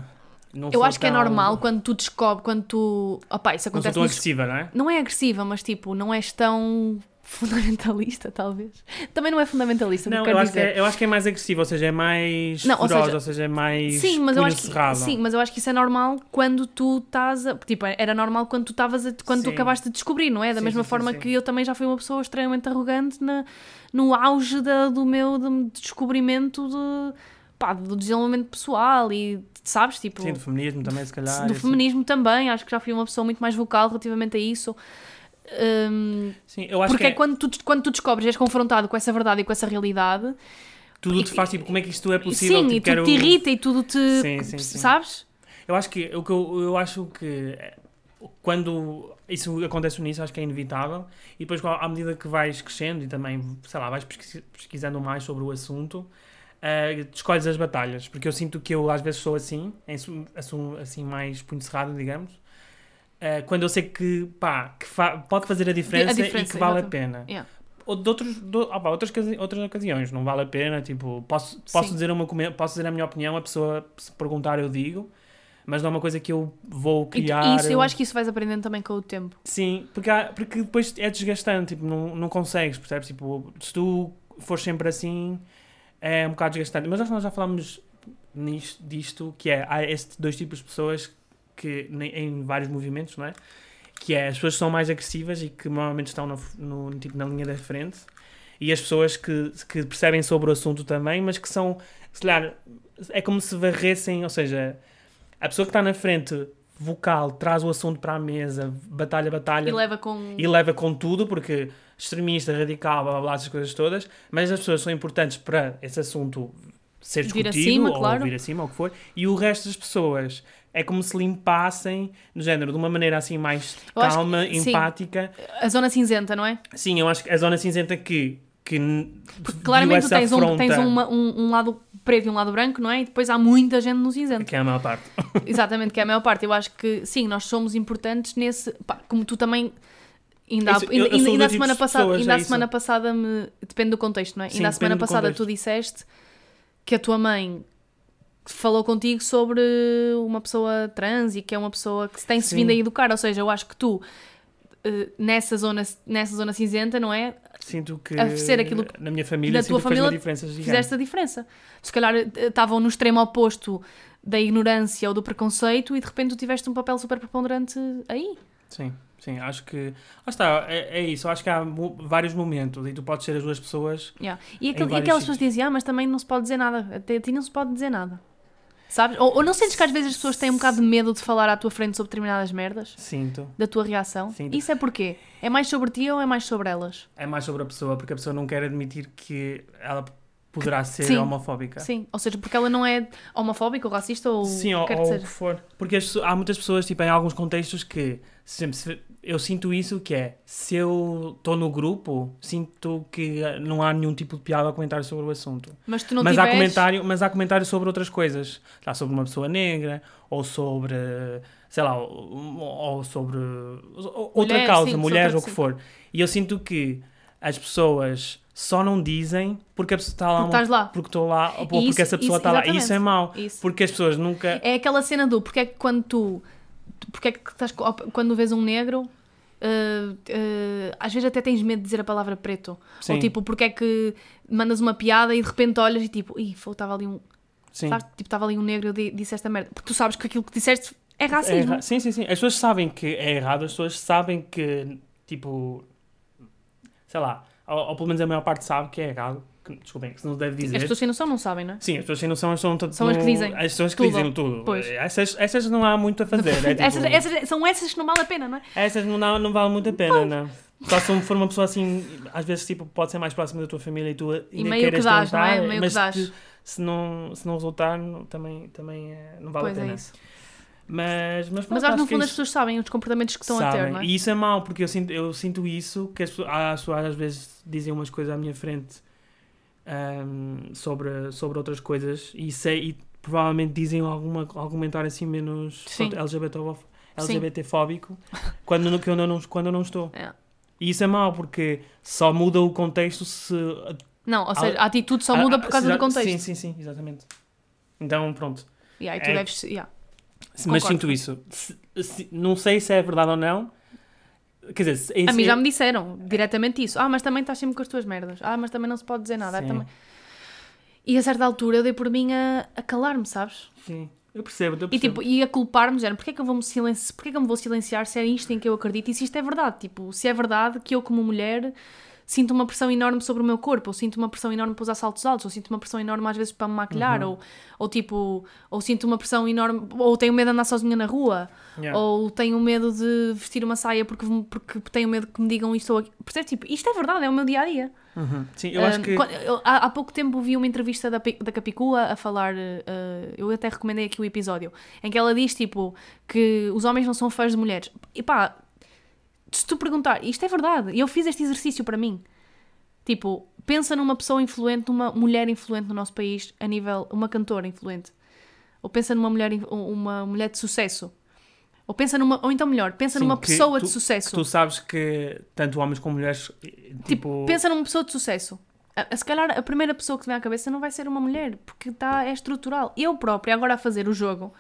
não Eu acho que é normal quando tu descobres, quando tu. Opá, isso não sou acontece tão nos- agressiva, não é? Não é agressiva, mas tipo, não és tão fundamentalista, talvez. Também não é fundamentalista, não, eu acho, que dizer. é, eu acho que é mais agressivo, ou seja, é mais Não, ou feroz, seja, ou seja, é mais Sim, mas eu acho que, cerrado. sim, mas eu acho que isso é normal quando tu estás a, tipo, era normal quando tu estavas quando tu Sim. acabaste de descobrir, não é? Da Sim, mesma sim, forma que eu também já fui uma pessoa extremamente arrogante na, no auge da- do meu de- descobrimento de, pá, do desenvolvimento pessoal e sabes, tipo, Sim, do feminismo também, se calhar. do assim. feminismo também, acho que já fui uma pessoa muito mais vocal relativamente a isso. Hum, Sim, eu acho porque que é quando tu, quando tu descobres, és confrontado com essa verdade e com essa realidade, tudo te faz tipo, como é que isto é possível? sim, tipo, e tudo quero- te irrita e tudo te. Sim, sim, sim. Sabes? Eu acho que eu, eu acho que eh, quando isso acontece início, acho que é inevitável. E depois, à medida que vais crescendo e também, sei lá, vais pesquis- pesquisando mais sobre o assunto, eh, escolhes as batalhas. Porque eu sinto que eu às vezes sou assim, assumo assim mais punho cerrado, digamos. Eh, quando eu sei que, pá, que fa- pode fazer a diferença, e diferença, que vale a exatamente. pena. Yeah. ou de, outros, de, opa, outras, ocasi- outras ocasiões, não vale a pena, tipo, posso, posso, Sim. dizer uma, posso dizer a minha opinião, a pessoa se perguntar eu digo, mas não é uma coisa que eu vou E criar. isso, eu acho que isso vais aprendendo também com o tempo. Sim, porque, há- porque depois é desgastante, tipo, não, não consegues, percebes? Tipo, se tu fores sempre assim, é um bocado desgastante. Mas acho que nós já falámos nisto, disto, que é, há estes dois tipos de pessoas que, em vários movimentos, não é? Que é as pessoas que são mais agressivas e que normalmente estão no, no- tipo, na linha da frente, e as pessoas que, que percebem sobre o assunto também, mas que são, se calhar, é como se varressem, ou seja, a pessoa que está na frente vocal traz o assunto para a mesa, batalha, batalha, E leva com. e leva com tudo, porque extremista, radical, blá blá blá, essas coisas todas, mas as pessoas são importantes para esse assunto ser discutido acima, ou claro. vir acima, ou o que for, e o resto das pessoas é como se limpassem, no género, de uma maneira assim mais Eu calma, que- sim. empática. A zona cinzenta, não é? Sim, eu acho que a zona cinzenta que. que viu Claramente tu tens, um, tens uma- um, um lado preto e um lado branco, não é? E depois há muita gente no cinzento. Que é a maior parte. Exatamente, que é a maior parte. Eu acho que sim, nós somos importantes nesse. pá, como tu também. Ainda, há- Isso, eu- ainda, eu ainda, ainda a tipo semana de passada, pessoas, ainda é a semana passada me. Depende do contexto, não é? Sim, ainda a semana passada tu disseste que a tua mãe falou contigo sobre uma pessoa trans e que é uma pessoa que se tem-se vindo a educar. Ou seja, eu acho que tu. eh, Nessa zona, nessa zona cinzenta, não é? Sinto que A ser aquilo que- na minha família na tua família diferença gigante. fizeste a diferença. Se calhar eh, estavam no extremo oposto da ignorância ou do preconceito e de repente tu tiveste um papel super preponderante aí. Sim, sim, acho que. Lá está, é, é isso. Acho que há mo- vários momentos e tu podes ser as duas pessoas. Yeah. E, aquele- e aquelas pessoas dizem, ah, mas também não se pode dizer nada. Até a ti não se pode dizer nada. Sabes? Ou, ou não sentes que às vezes as pessoas têm um bocado de medo de falar à tua frente sobre determinadas merdas? Sinto. Da tua reação? Sim. Isso é porquê? É mais sobre ti ou é mais sobre elas? É mais sobre a pessoa, porque a pessoa não quer admitir que ela poderá ser Sim. homofóbica. Sim. Ou seja, porque ela não é homofóbica ou racista ou Sim, o ou, que ou que o que for. Porque as há muitas pessoas, tipo, em alguns contextos que sempre se- eu sinto isso, que é se eu estou no grupo, sinto que não há nenhum tipo de piada a comentar sobre o assunto. Mas tu não mas, há tiveres... comentário, mas há comentário sobre outras coisas. Lá, sobre uma pessoa negra, ou sobre, sei lá, ou, sobre ou- outra Mulher, causa, sim, mulheres, ou o que for. E eu sinto que as pessoas só não dizem porque a pessoa está lá, Porque estás lá. porque estou lá, ou porque isso- essa pessoa está lá. E isso é mau. Isso. Porque as pessoas nunca. É aquela cena do porque é que quando tu. Porque é que estás. Quando vês um negro. uh, uh, às vezes até tens medo de dizer a palavra preto. Sim, Ou tipo, porque é que mandas uma piada e de repente olhas e tipo, ih, estava ali um. sim. Tipo, estava ali um negro e eu di- disse esta merda. Porque tu sabes que aquilo que disseste é É racismo. erra- sim, sim, sim. As pessoas sabem que é errado, as pessoas sabem que, tipo, sei lá, ou, ou pelo menos a maior parte sabe que é errado. Que, desculpem, que se não deve dizer. As pessoas sem noção não sabem, não é? Sim, as pessoas sem noção as são, São as que dizem As pessoas que tudo. dizem tudo. Pois. Essas, essas não há muito a fazer. é tipo- essas, essas- são essas que não vale a pena, não é? essas não, dá- não vale muito a pena, não. Só se for uma pessoa assim, às vezes tipo, pode ser mais próxima da tua família e tu ainda E meio queiras que dás, não é? tentar, Meio mas que dás. se- se não, se não resultar, não- também, também é- não vale pois a pena. é isso. Mas, mas, Mas pronto, acho que no fundo é as pessoas sabem os comportamentos que estão a ter, Sabem. não é? E isso é mau, porque eu sinto, eu sinto isso, que as pessoas, as pessoas às vezes dizem umas coisas à minha frente ahm, sobre, sobre outras coisas e, sei, e provavelmente dizem alguma, algum comentário assim menos. LGBT-fóbico quando, que eu não, quando eu não estou. É. E isso é mau, porque só muda o contexto se... Não, ou seja, a atitude só muda por causa do contexto. Sim, sim, sim, exatamente. Então, pronto. E aí tu É- deves. yeah. Mas Concordo. sinto isso. Se- se- não sei se é verdade ou não. Quer dizer, se- A mim já me disseram diretamente isso. Ah, mas também estás sempre com as tuas merdas. Ah, mas também não se pode dizer nada. Ah, Sim. também... E a certa altura eu dei por mim a, a calar-me, sabes? Sim, eu percebo. Eu E, percebo. tipo, e a culpar-me, género, porque é que eu vou me silenciar, porque é que eu me vou silenciar se é isto em que eu acredito e se isto é verdade? Tipo, se é verdade que eu como mulher sinto uma pressão enorme sobre o meu corpo, ou sinto uma pressão enorme para usar saltos altos, ou sinto uma pressão enorme às vezes para me maquilhar, Uhum. ou, ou tipo, ou sinto uma pressão enorme, ou tenho medo de andar sozinha na rua, Yeah. ou tenho medo de vestir uma saia porque, porque tenho medo que me digam isto ou aquilo. Percebes? Tipo, isto é verdade, é o meu dia a dia. Uhum. Sim, eu acho Um, que. quando- eu- há, há pouco tempo vi uma entrevista da, da Capicua a falar, uh, eu até recomendei aqui o episódio, em que ela diz tipo que os homens não são fãs de mulheres. E pá, se tu perguntar, isto é verdade, eu fiz este exercício para mim. Tipo, pensa numa pessoa influente, numa mulher influente no nosso país, a nível, uma cantora influente. Ou pensa numa mulher, uma mulher de sucesso. Ou pensa numa, ou então melhor, pensa Sim, numa pessoa tu- de sucesso. Tu sabes que tanto homens como mulheres, Tipo, tipo, pensa numa pessoa de sucesso. A- a- Se calhar a primeira pessoa que te vem à cabeça não vai ser uma mulher, porque tá, é estrutural. Eu própria, agora a fazer o jogo,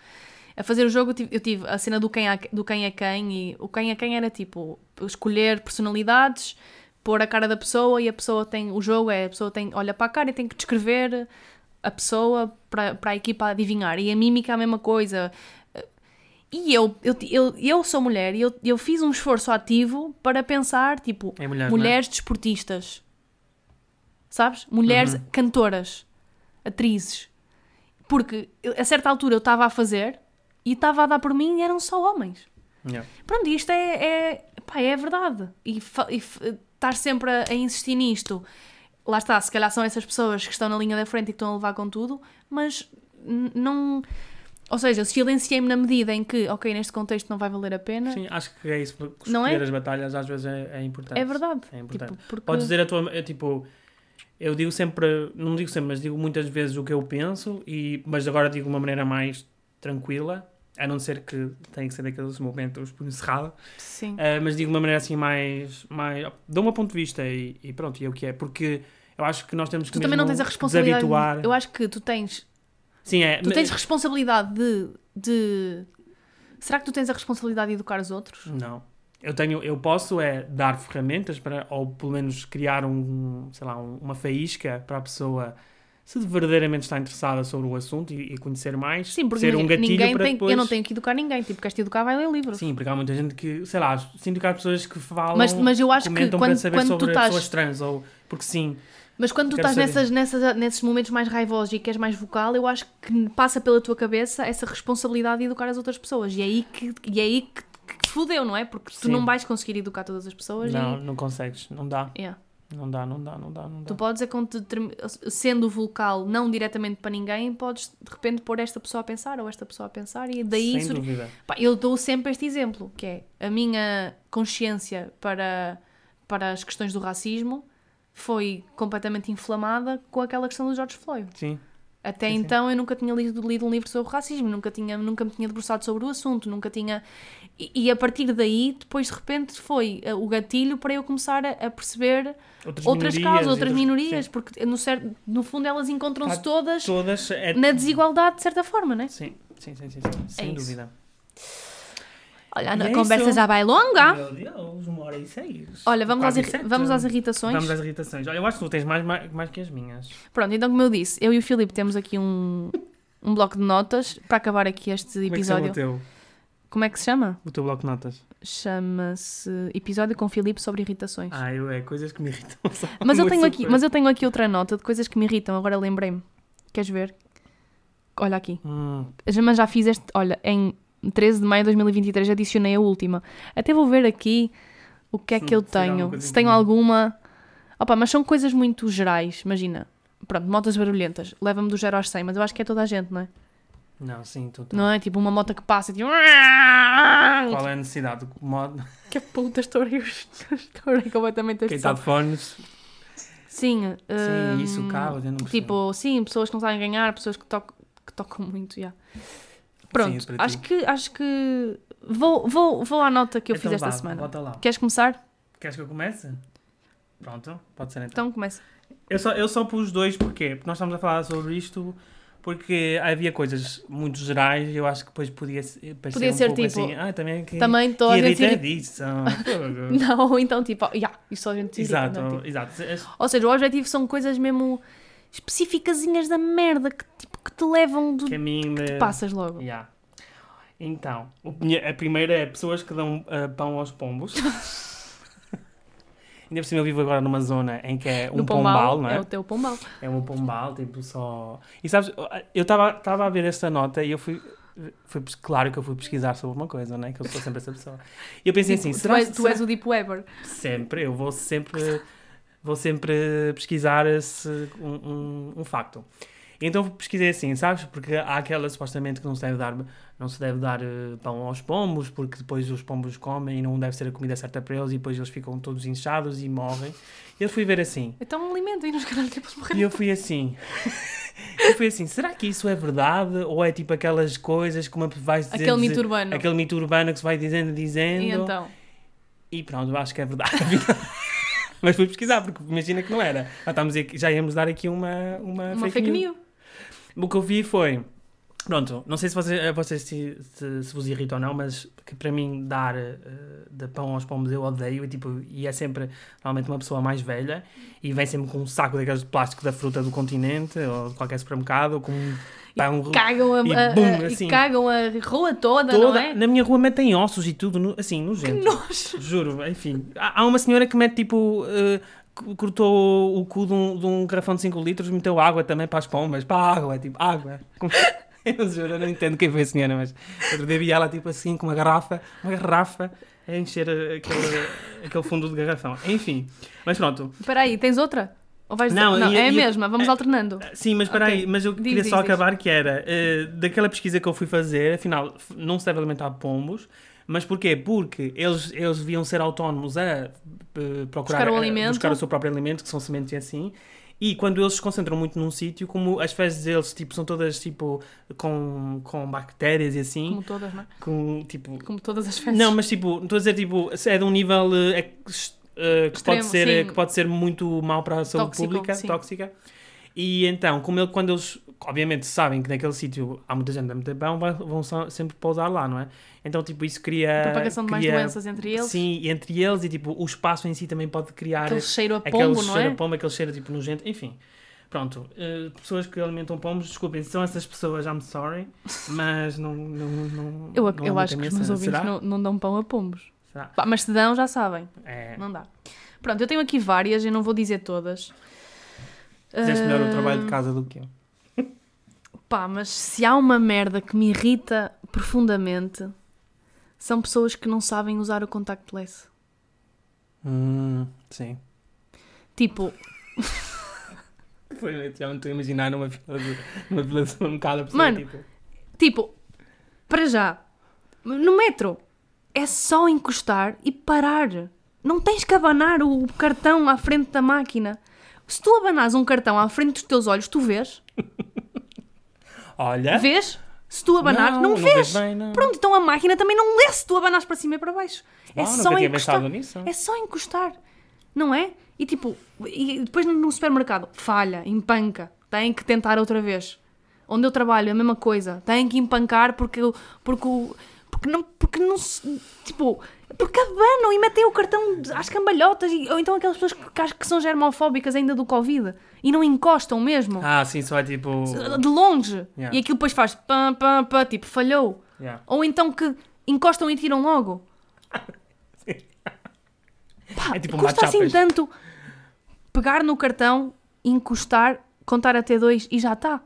a fazer o jogo, eu tive, eu tive a cena do quem, é, do quem é quem, e o quem é quem era tipo escolher personalidades, pôr a cara da pessoa, e a pessoa tem. O jogo é a pessoa tem, olha para a cara e tem que descrever a pessoa para, para a equipa adivinhar. E a mímica é a mesma coisa. E eu, eu, eu, eu sou mulher e eu, eu fiz um esforço ativo para pensar, tipo, Em mulheres, não é? mulheres desportistas. Sabes? Mulheres Uhum. cantoras, atrizes. Porque a certa altura eu estava a fazer e estava a dar por mim e eram só homens. Yeah. Pronto, isto é, é, pá, é verdade. E, e estar sempre a, a insistir nisto, lá está, se calhar são essas pessoas que estão na linha da frente e que estão a levar com tudo, mas não. Ou seja, silenciei-me na medida em que, ok, neste contexto não vai valer a pena. Sim, acho que é isso. Não é? As batalhas às vezes é, é importante. É verdade. É importante. Tipo, porque... Podes dizer a tua. é, tipo, eu digo sempre, não digo sempre, mas digo muitas vezes o que eu penso, e, mas agora digo de uma maneira mais tranquila, a não ser que tenha que ser daqueles momentos por encerrado, Sim. eh, mas digo de uma maneira assim mais. mais dou meu ponto de vista e, e pronto, e é o que é, porque eu acho que nós temos que. Tu também não tens a responsabilidade. de- desabituar. Eu acho que tu tens, Sim, é. tu tens responsabilidade de, de. Será que tu tens a responsabilidade de educar os outros? Não. Eu tenho, eu posso é dar ferramentas para, ou pelo menos criar um, sei lá, um- uma faísca para a pessoa se verdadeiramente está interessada sobre o assunto e, e conhecer mais, Sim, porque ser um gatilho para tem, depois... eu não tenho que educar ninguém. Tipo, queres te educar, vai ler livros. Sim, porque há muita gente que, sei lá, sinto que há pessoas que falam, Mas- mas eu acho que comentam quando- para saber quando tu sobre estás- pessoas trans, ou porque sim, Mas quando tu estás nessas, nessas, nesses momentos mais raivosos e que és mais vocal, eu acho que passa pela tua cabeça essa responsabilidade de educar as outras pessoas. E é aí que, e é aí que, que te fodeu, não é? Porque tu Sim. não vais conseguir educar todas as pessoas não, não consegues, não dá, e. Yeah. Não dá, não dá, não dá, não dá. Tu podes, é sendo vocal, não diretamente para ninguém, podes de repente pôr esta pessoa a pensar ou esta pessoa a pensar e daí Sem sur- dúvida. Pá, eu dou sempre este exemplo, que é a minha consciência para, para as questões do racismo foi completamente inflamada com aquela questão do George Floyd. Sim, Até Sim, sim. então eu nunca tinha lido, lido um livro sobre racismo, nunca, tinha, nunca me tinha debruçado sobre o assunto, nunca tinha. E, e a partir daí, depois de repente, foi eh, o gatilho para eu começar a, a perceber outras, outras minorias causas, outras minorias, sim. porque no, cer- no fundo elas encontram-se Tá todas Todas é... na desigualdade, de certa forma, né? Sim, sim, sim, sim, sim, sem É isso. Olha, a é conversa isso. já vai longa. Meu Deus, uma hora e seis. Olha, vamos às, irri- vamos às irritações. Vamos às irritações. Olha, eu acho que tu tens mais, mais, mais que as minhas. Pronto, então como eu disse, eu e o Filipe temos aqui um, um bloco de notas para acabar aqui este Como é que chama episódio. o teu, Como é que se chama? o teu bloco de notas? Chama-se Episódio com Filipe sobre irritações. Ah, eu é coisas que me irritam. Mas eu, tenho aqui, mas eu tenho aqui outra nota de coisas que me irritam, agora lembrei-me. Queres ver? Olha aqui. Hum, Mas já fiz este. Olha, em 13 de maio de 2023 adicionei a última. Até vou ver aqui o que é que eu tenho. Se tenho alguma. Opa, mas são coisas muito gerais. Imagina. Pronto, motas barulhentas. Leva-me do 0 aos 100, mas eu acho que é toda a gente, não é? não, sim. Não é? Tipo uma moto que passa e tipo. Qual é a necessidade? O modo... Que puta, estourei, estourei completamente Quem está de fones? Sim, Sim, hum, isso, o carro. eu não percebo. Tipo, sim, pessoas que não sabem ganhar, pessoas que, tocam que tocam muito, já. Pronto, para acho que, acho que vou, vou, vou à nota que eu Então fiz esta vá, semana. Bota lá. Queres começar? Queres que eu comece? Pronto, pode ser então. Então começa. Eu só, eu só pus dois, porquê? Porque nós estamos a falar sobre isto porque havia coisas muito gerais e eu acho que depois podia ser, parecer Podia um ser tipo, assim, ah, também que, Também estou a gente irritadição. Não, então tipo, já, isso só a gente irrita, exato, não é? Tipo- exato. Ou seja, o objetivo são coisas mesmo especificazinhas da merda que, tipo, que te levam do Que a mim me... que passas logo. Yeah. Então, a primeira é pessoas que dão ah, pão aos pombos. Ainda por cima eu vivo agora numa zona em que é um no pombal, pombal, não é? é o teu pombal. É um pombal, tipo só. E sabes, eu estava a ver esta nota e eu fui. Foi, claro que eu fui pesquisar sobre uma coisa, não é? Que eu sou sempre essa pessoa. E eu pensei assim, tu, será, és, tu será- és o Deep Weber. sempre, eu vou sempre, vou sempre pesquisar esse, um, um, um facto. Então pesquisei assim, sabes? Porque há aquela supostamente que não se deve dar, não se deve dar eh, pão aos pombos, porque depois os pombos comem e não deve ser a comida certa para eles e depois eles ficam todos inchados e morrem. E eu fui ver assim. Então alimentem nos canais tipo se E eu fui assim. Eu fui assim, será que isso é verdade? Ou é tipo aquelas coisas que uma vai dizer... Aquele mito urbano. Aquele mito urbano que se vai dizendo, dizendo. E então? E pronto, eu acho que é verdade. Mas fui pesquisar, porque imagina que não era. Já, estamos aqui- já íamos dar aqui uma, uma, Uma fake news. O que eu vi foi. Pronto, não sei se vocês, eh, vocês se, se, se vos irrita ou não, mas que para mim dar eh, de pão aos pomos eu odeio e, tipo, e é sempre normalmente uma pessoa mais velha e vem sempre com um saco daqueles de plástico da fruta do continente ou de qualquer supermercado ou com um pão Cagam a, e a- bum, a- assim. e cagam a rua toda, toda. não é? Na minha rua metem ossos e tudo, no- assim, nojento. Nojo. Juro, enfim. Há, há uma senhora que mete tipo. c- cortou o cu de um, de um garrafão de 5 litros, meteu água também para as pombas, para a água, tipo, água. Eu juro, eu não entendo quem foi a senhora, mas outro dia vi ela tipo assim, com uma garrafa, uma garrafa, a encher aquele, aquele fundo de garrafão. Enfim, mas pronto. Espera aí, tens outra? Ou vais Não, não, ia- é a mesma, vamos é- alternando. Sim, mas espera Ok. aí, mas eu Diz, queria diz, só diz. acabar que era, eh, daquela pesquisa que eu fui fazer, afinal, não se deve alimentar pombos, mas porquê? Porque eles, eles deviam ser autónomos a eh, procurar Buscar o alimento. buscar o seu próprio alimento, que são sementes e assim, e quando eles se concentram muito num sítio, como as fezes deles tipo, são todas tipo com, com bactérias e assim, Como todas, não é? com tipo Como todas as festas. não, mas tipo, estou a dizer, tipo, é de um nível eh, ex- eh, que, Extremo, pode ser, sim. que pode ser muito mau para a saúde Tóxico, pública, sim. tóxica. E então, como ele, quando eles, obviamente, sabem que naquele sítio há muita gente a meter pão, vai- vão sempre pousar lá, não é? Então, tipo, isso cria. Propagação de mais cria- doenças entre eles. Sim, entre eles, e tipo, o espaço em si também pode criar Aquele cheiro a aquele pombo, não cheiro é? a pombo, aquele cheiro tipo nojento, enfim. Pronto, eh, pessoas que alimentam pombos, desculpem, são essas pessoas, I'm sorry, mas não. não, não Eu, não eu é muito acho que os meus ouvintes não, não dão pão a pombos. Será? Pá, mas se dão, já sabem. É. Não dá. Pronto, eu tenho aqui várias, eu não vou dizer todas. Fizeste melhor o Ah, trabalho de casa do que eu. Pá, mas se há uma merda que me irrita profundamente, são pessoas que não sabem usar o contactless. Hum, sim. Tipo, Foi, já me estou a imaginar numa fila de, numa fila de supermercado a pessoa Mano, tipo. tipo, para já, no metro, é só encostar e parar. Não tens que abanar o cartão à frente da máquina. Se tu abanas um cartão à frente dos teus olhos, tu vês? Olha. Vês? Se tu abanares, não, não vês. bem, não. Pronto, então a máquina também não lê se tu abanas para cima e para baixo. É Ah, só encostar. É só encostar. Não é? E tipo, e depois no supermercado, falha, empanca, tem que tentar outra vez. Onde eu trabalho, a mesma coisa, tem que empancar porque, o- porque, porque não, porque não se, tipo, porque abanam e metem o cartão às cambalhotas, e, ou então aquelas pessoas que, acho que são germofóbicas ainda do Covid e não encostam mesmo, Ah, sim, só é tipo. de longe, Yeah. e aquilo depois faz pam, pam, pam, tipo, falhou. Yeah. Ou então que encostam e tiram logo. Pá, É tipo custa assim tanto pegar no cartão, encostar, contar até dois e já está.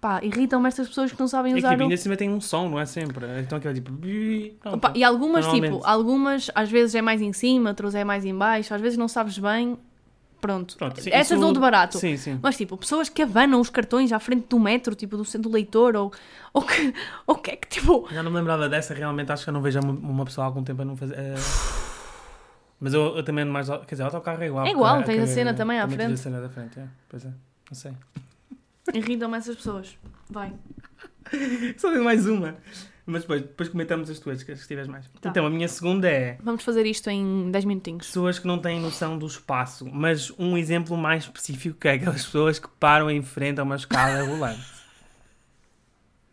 Pá, irritam-me estas pessoas que não sabem É que usar tipo, o... ainda assim tem um som, não é sempre? Então aquilo é tipo. Opa, e algumas, tipo, algumas às vezes é mais em cima, outras é mais em baixo, às vezes não sabes bem. Pronto. Pronto, sim, Essas isso- dão de barato. Sim, sim. Mas tipo, pessoas que abanam os cartões à frente do metro, tipo, do centro do leitor, ou, ou que, ou que é que, tipo, Já não me lembrava dessa, realmente acho que eu não vejo uma, pessoa há algum tempo a não fazer. eh, Mas eu, eu também mais. Quer dizer, autocarro é igual. É igual, porque tens a cena também à tens frente. a cena da frente, é. Pois é, não sei. Irritam-me essas pessoas. Vai. Só tenho mais uma. Mas depois, depois comentamos as tuas, que se tiveres mais. Tá. Então, a minha segunda é. Vamos fazer isto em 10 minutinhos. Pessoas que não têm noção do espaço, mas um exemplo mais específico que é aquelas pessoas que param em frente a uma escada rolante.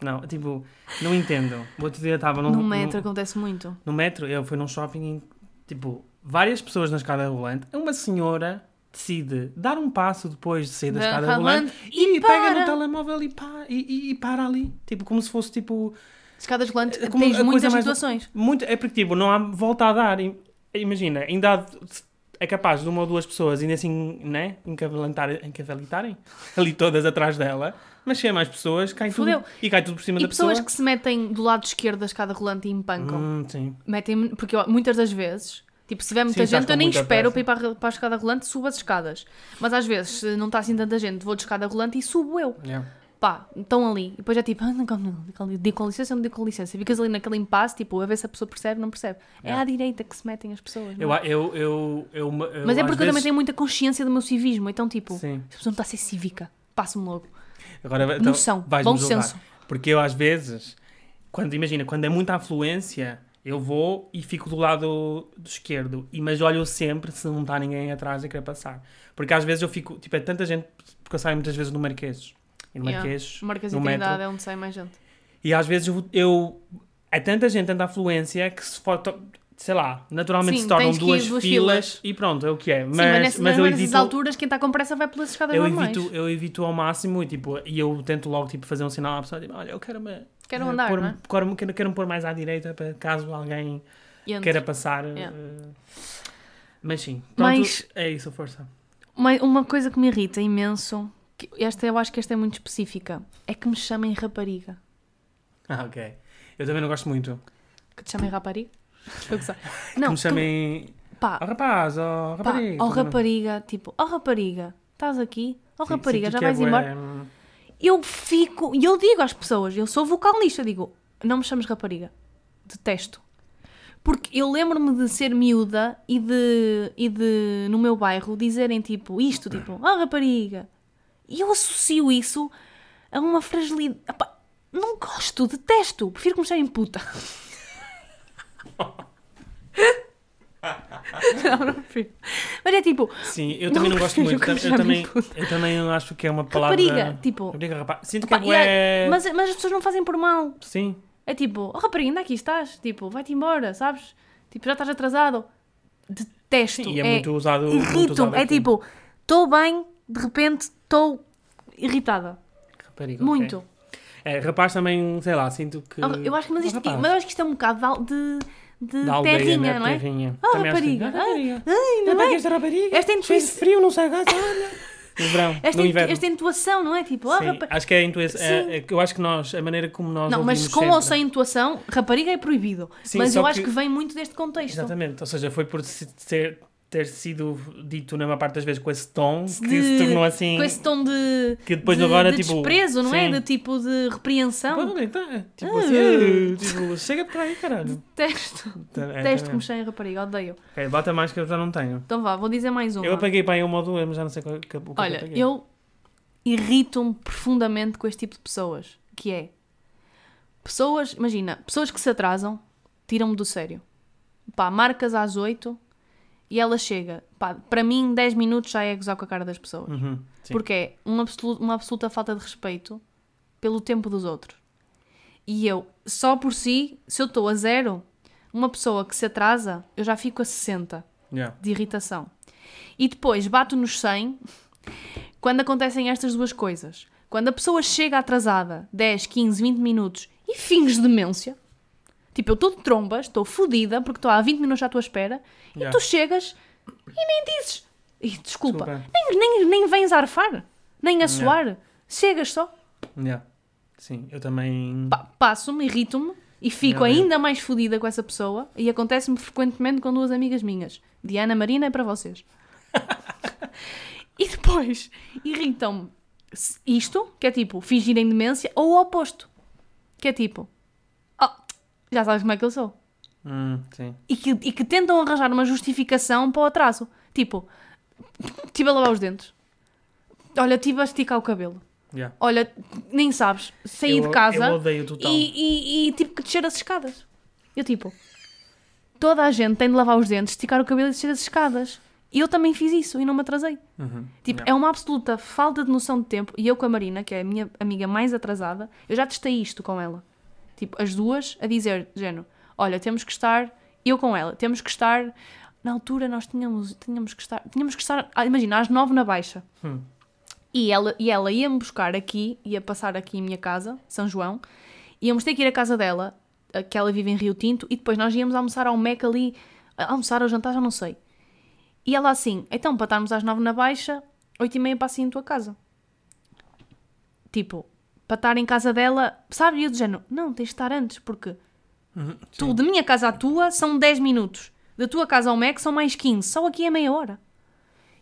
Não, tipo, não entendo. O outro dia estava num, No metro num- acontece muito. no metro, eu fui num shopping tipo, várias pessoas na escada rolante. Uma senhora decide dar um passo depois de sair da Da escada rolante e e, pega no telemóvel e, pá, e, e- para ali. Tipo, como se fosse, tipo, Escadas rolantes, É como tens muitas mais- situações. muito... É porque, tipo, não há volta a dar. Imagina, ainda há- é capaz de uma ou duas pessoas ainda assim, né, encavalitarem, ali todas atrás dela, mas se é mais pessoas, cai tudo, Fudeu. e cai tudo por cima E da pessoas pessoa. que se metem do lado esquerdo da escada rolante e empancam. Hum, sim. Metem porque ó, muitas das vezes, tipo, se tiver muita Sim, gente, eu nem espero pressa. para ir para a, escada rolante, subo as escadas. Mas às vezes, se não está assim tanta gente, vou de escada rolante e subo eu. Yeah. Pá, estão ali. E depois é tipo, ah, não, não, não, digo com licença, não digo com licença. Ficas ali naquele impasse, tipo, a ver se a pessoa percebe, não percebe. É Yeah. à direita que se metem as pessoas. não Eu, é? eu, eu, eu, eu, Mas é porque eu também tenho muita consciência do meu civismo. Então, tipo, Sim. se a pessoa não está a ser cívica, passo-me logo. Agora, então, Noção, bom senso. Porque eu, às vezes, quando, imagina, quando é muita afluência, eu vou e fico do lado do esquerdo. E, mas olho sempre se não está ninguém atrás a querer passar. Porque às vezes eu fico, tipo, é tanta gente, porque eu saio muitas vezes no Marquês. E no Yeah. Marquês, Marcas e no metro. É onde sai mais gente. E às vezes eu, eu- é tanta gente, tanta afluência que se for, sei lá, naturalmente Sim, se tornam duas duas filas, filas. e pronto, é o que é. Mas, Sim, mas, nessas, mas eu nessas evito, alturas, quem está com pressa vai pelas escadas eu normais. evito, eu evito ao máximo e tipo, e eu tento logo tipo fazer um sinal à pessoa, tipo, olha, eu quero me Quero eh, andar, pôr, não é? quero, quero, pôr mais à direita para caso alguém E antes. queira passar. Yeah. eh, Mas sim, pronto, Mas- é isso, força. Uma, uma coisa que me irrita imenso, que esta eu acho que esta é muito específica, é que me chamem rapariga. Ah, ok. Eu também não gosto muito. Que te chamem rapariga? Eu que Não, me chamem. pá, Oh rapaz, oh pá, rapariga. também não- rapariga, tipo, ó rapariga, estás aqui? Ó Sim, rapariga, sinto já é vais bué, embora? hum, Eu fico, e eu digo às pessoas, eu sou vocal nisto, eu digo, não me chames rapariga. Detesto. Porque eu lembro-me de ser miúda e de, e de, no meu bairro, dizerem tipo isto, tipo, ah rapariga. E eu associo isso a uma fragilidade. Epá, não gosto, detesto. Prefiro que me chamem puta. não, não prefiro. Mas é tipo, Sim, eu também não gosto muito. Eu também, eu também acho que é uma palavra. rapariga, tipo. Rapariga, rapaz. Sinto que é é- mas, mas as pessoas não fazem por mal. Sim. É tipo, oh rapariga, ainda aqui estás? Tipo, vai-te embora, sabes? Tipo, já estás atrasado. Detesto. Sim, e é, muito usado. muito usado Irrito-me. É tipo, estou bem, de repente estou irritada. Rapariga. Muito. É, rapaz também, sei lá, sinto que. Ah, Eu acho que mas Oh, isto, rapaz. mas eu acho que isto é um bocado de, de, Da aldeia, terrinha, né? não é? Terrinha. Oh, Também que- rapariga. Ah, rapariga. Ai, não é? esta rapariga. Esta Cheio de intuição, frio, não sai gato, olha. No verão, esta, no intu- inverno. esta intuação, não é? Tipo, ah, Sim, rapariga. acho que é a intuação. Sim. É, é que eu acho que nós, a maneira como nós. Não, mas com sempre- ou sem intuação, rapariga é proibido. Sim, mas eu acho que- que vem muito deste contexto. Exatamente, ou seja, foi por se- ter, ter sido dito na maior parte das vezes com esse tom que De- se tornou assim. Com esse tom de, Que depois de, agora, de tipo, desprezo, não é? sim. De tipo de repreensão. Pô, é que tá? Tipo Ah. assim, "Eh", tipo, chega para aí, caralho. Detesto. Tá- é, que também. me chamem rapariga, odeio. Ok, bota mais que eu já não tenho. Então vá, vou dizer mais uma. Eu apaguei para aí uma ou duas, mas já não sei qual, que, o que Olha, eu eu irrito-me profundamente com este tipo de pessoas. Que é pessoas, imagina, pessoas que se atrasam, tiram-me do sério. Pá, marcas às 8 e ela chega. Pá, para mim, 10 minutos já é gozar com a cara das pessoas. Uhum. Porque é uma absoluta, uma absoluta falta de respeito pelo tempo dos outros. E eu, só por si, se eu estou a zero, uma pessoa que se atrasa, eu já fico a 60 Yeah. de irritação. E depois bato nos 100 quando acontecem estas duas coisas. Quando a pessoa chega atrasada 10, 15, 20 minutos e finges demência, tipo, eu estou de trombas, estou fodida porque estou há 20 minutos à tua espera Yeah. e tu chegas e nem dizes. E, desculpa, Desculpa. Nem, nem, nem vens a arfar, nem a suar. Chegas só, Yeah. Sim, eu também. pa- passo-me, irrito-me e fico Yeah, ainda mais fodida com essa pessoa. E acontece-me frequentemente com duas amigas minhas. Diana Marina é para vocês. e depois irritam-me isto, que é tipo fingirem demência, ou o oposto, que é tipo, já sabes como é que eu sou. Hum, sim. E que, e que tentam arranjar uma justificação para o atraso. Tipo, estive a lavar os dentes. Olha, estive a esticar o cabelo. Yeah. Olha, nem sabes, saí eu, de casa Eu odeio total. e, e, e tive que descer as escadas. Eu tipo, toda a gente tem de lavar os dentes, esticar o cabelo e descer as escadas. E eu também fiz isso e não me atrasei. Uhum, Tipo, yeah. é uma absoluta falta de noção de tempo. E eu com a Marina, que é a minha amiga mais atrasada, eu já testei isto com ela. Tipo, as duas a dizer, género, olha, temos que estar, eu com ela, temos que estar, na altura nós tínhamos, tínhamos que estar, tínhamos que estar, ah, imagina, às nove na baixa. Hum. E ela, e ela ia-me buscar aqui, ia passar aqui em minha casa, São João, íamos ter que ir à casa dela, a- que ela vive em Rio Tinto, e depois nós íamos almoçar ao Mac ali, a- almoçar ou jantar, já não sei. E ela assim, então para estarmos às nove na baixa, oito e meia passo em tua casa. Tipo, para estar em casa dela, sabe? E eu do género, não, tens de estar antes, porque Uhum, tu, de minha casa à tua são 10 minutos. Da tua casa ao Mac são mais 15. Só aqui é meia hora.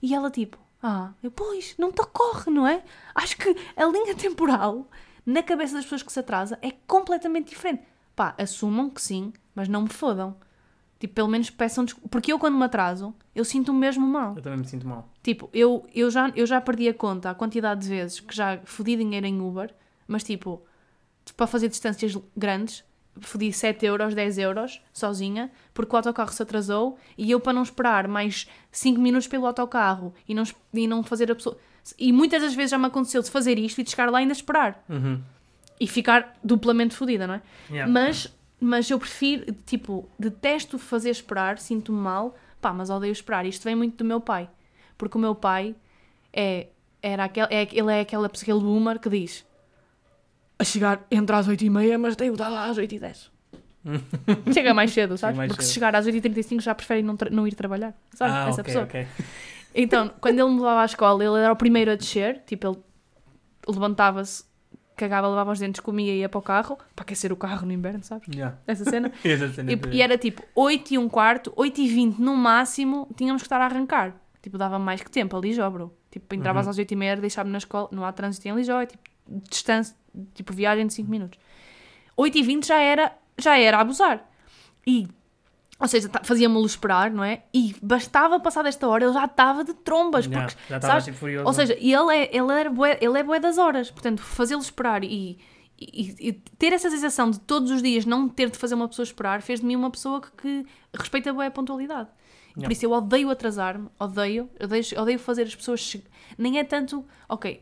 E ela tipo, ah, eu, pois, não te ocorre, não é? Acho que a linha temporal na cabeça das pessoas que se atrasa é completamente diferente. Pá, assumam que sim, mas não me fodam. Tipo, pelo menos peçam desculpa. Porque eu, quando me atraso, eu sinto-me mesmo mal. Eu também me sinto mal. Tipo, eu, eu, já, eu já perdi a conta a quantidade de vezes que já fodi dinheiro em Uber, mas tipo, para fazer distâncias grandes, fodi 7 euros, 10 euros, sozinha, porque o autocarro se atrasou e eu, para não esperar mais 5 minutos pelo autocarro e não, e não fazer a pessoa. E muitas das vezes já me aconteceu de fazer isto e de chegar lá e ainda esperar Uhum. e ficar duplamente fodida, não é? Yeah. Mas, mas eu prefiro, tipo, detesto fazer esperar, sinto-me mal, pá, mas odeio esperar. Isto vem muito do meu pai. Porque o meu pai é, era aquele, é, ele é aquela, aquele boomer que diz a chegar entre às 8h30, mas tenho de estar lá às 8h10. Chega mais cedo, sabes? mais Porque se cedo. chegar às 8h35 já prefere não, não ir trabalhar, sabe? Ah, Essa ok, pessoa. ok. Então, quando ele me levava à escola, ele era o primeiro a descer, tipo, ele levantava-se, cagava, lavava os dentes, comia e ia para o carro, para aquecer o carro no inverno, sabes? Yeah. Essa cena. Essa cena E, e era tipo 8 e um quarto, 8 e 20 no máximo, tínhamos que estar a arrancar. Tipo, dava mais que tempo a Lijó, bro. Tipo, entravas Uhum. às 8 e meia, deixava-me na escola, não há trânsito em Lijó, é tipo, distância, tipo, viagem de 5 minutos. 8 e 20 já era, já era abusar. E, ou seja, fazia-me-lo esperar, não é? E bastava passar desta hora, ele já estava de trombas, Yeah, porque já estava tipo furioso. ou seja, ele é, ele, era bué, ele é bué das horas. Portanto, fazê-lo esperar e, e- e ter essa sensação de todos os dias não ter de fazer uma pessoa esperar fez de mim uma pessoa que, que respeita bué a pontualidade. Yeah. Por isso eu odeio atrasar-me, odeio, odeio, odeio fazer as pessoas... che- Nem é tanto, ok,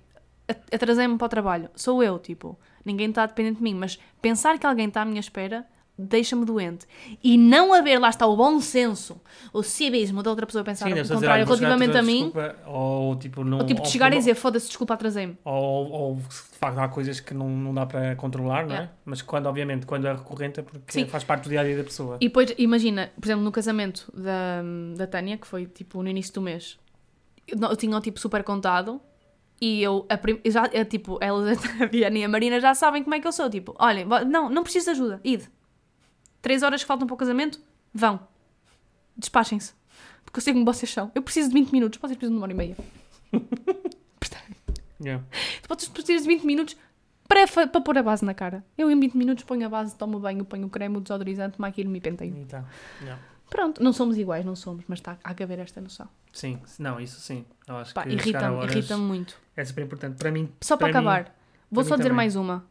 atrasei-me para o trabalho, sou eu, tipo, ninguém está dependente de mim, mas pensar que alguém está à minha espera deixa-me doente. E não haver, lá está, o bom senso, o civismo da outra pessoa pensar Sim, o contrário relativamente a mim, desculpa, Ou tipo, não. ou tipo de ou chegar por- e dizer, foda-se, desculpa, atrasei-me. Ou, ou de facto há coisas que não, não dá para controlar, não é? Yeah. Mas quando, obviamente, quando é recorrente é porque Sim. faz parte do dia a dia da pessoa. E depois, imagina, por exemplo, no casamento da, da Tânia, que foi tipo no início do mês, eu, eu tinha o tipo super contado e eu, a prim- eu já, eu, tipo, elas, a Diana e a Marina já sabem como é que eu sou. Tipo, olhem, não, não preciso de ajuda, ide. Três horas que faltam para o casamento, vão. Despachem-se. Porque eu sei como vocês são. Eu preciso de 20 minutos, vocês precisam de uma hora e meia. Yeah. Vocês precisam de 20 minutos para, para pôr a base na cara. Eu em 20 minutos ponho a base, tomo banho, ponho o creme, o desodorizante, maquilho-me e penteio. E tá. Yeah. Pronto, não somos iguais, não somos, mas tá, há que haver esta noção. Sim, não, isso sim. Eu acho Pá, que irrita-me, horas irrita-me muito. é super importante. Para mim, Só para, para mim- acabar, vou para só mim dizer também. mais uma.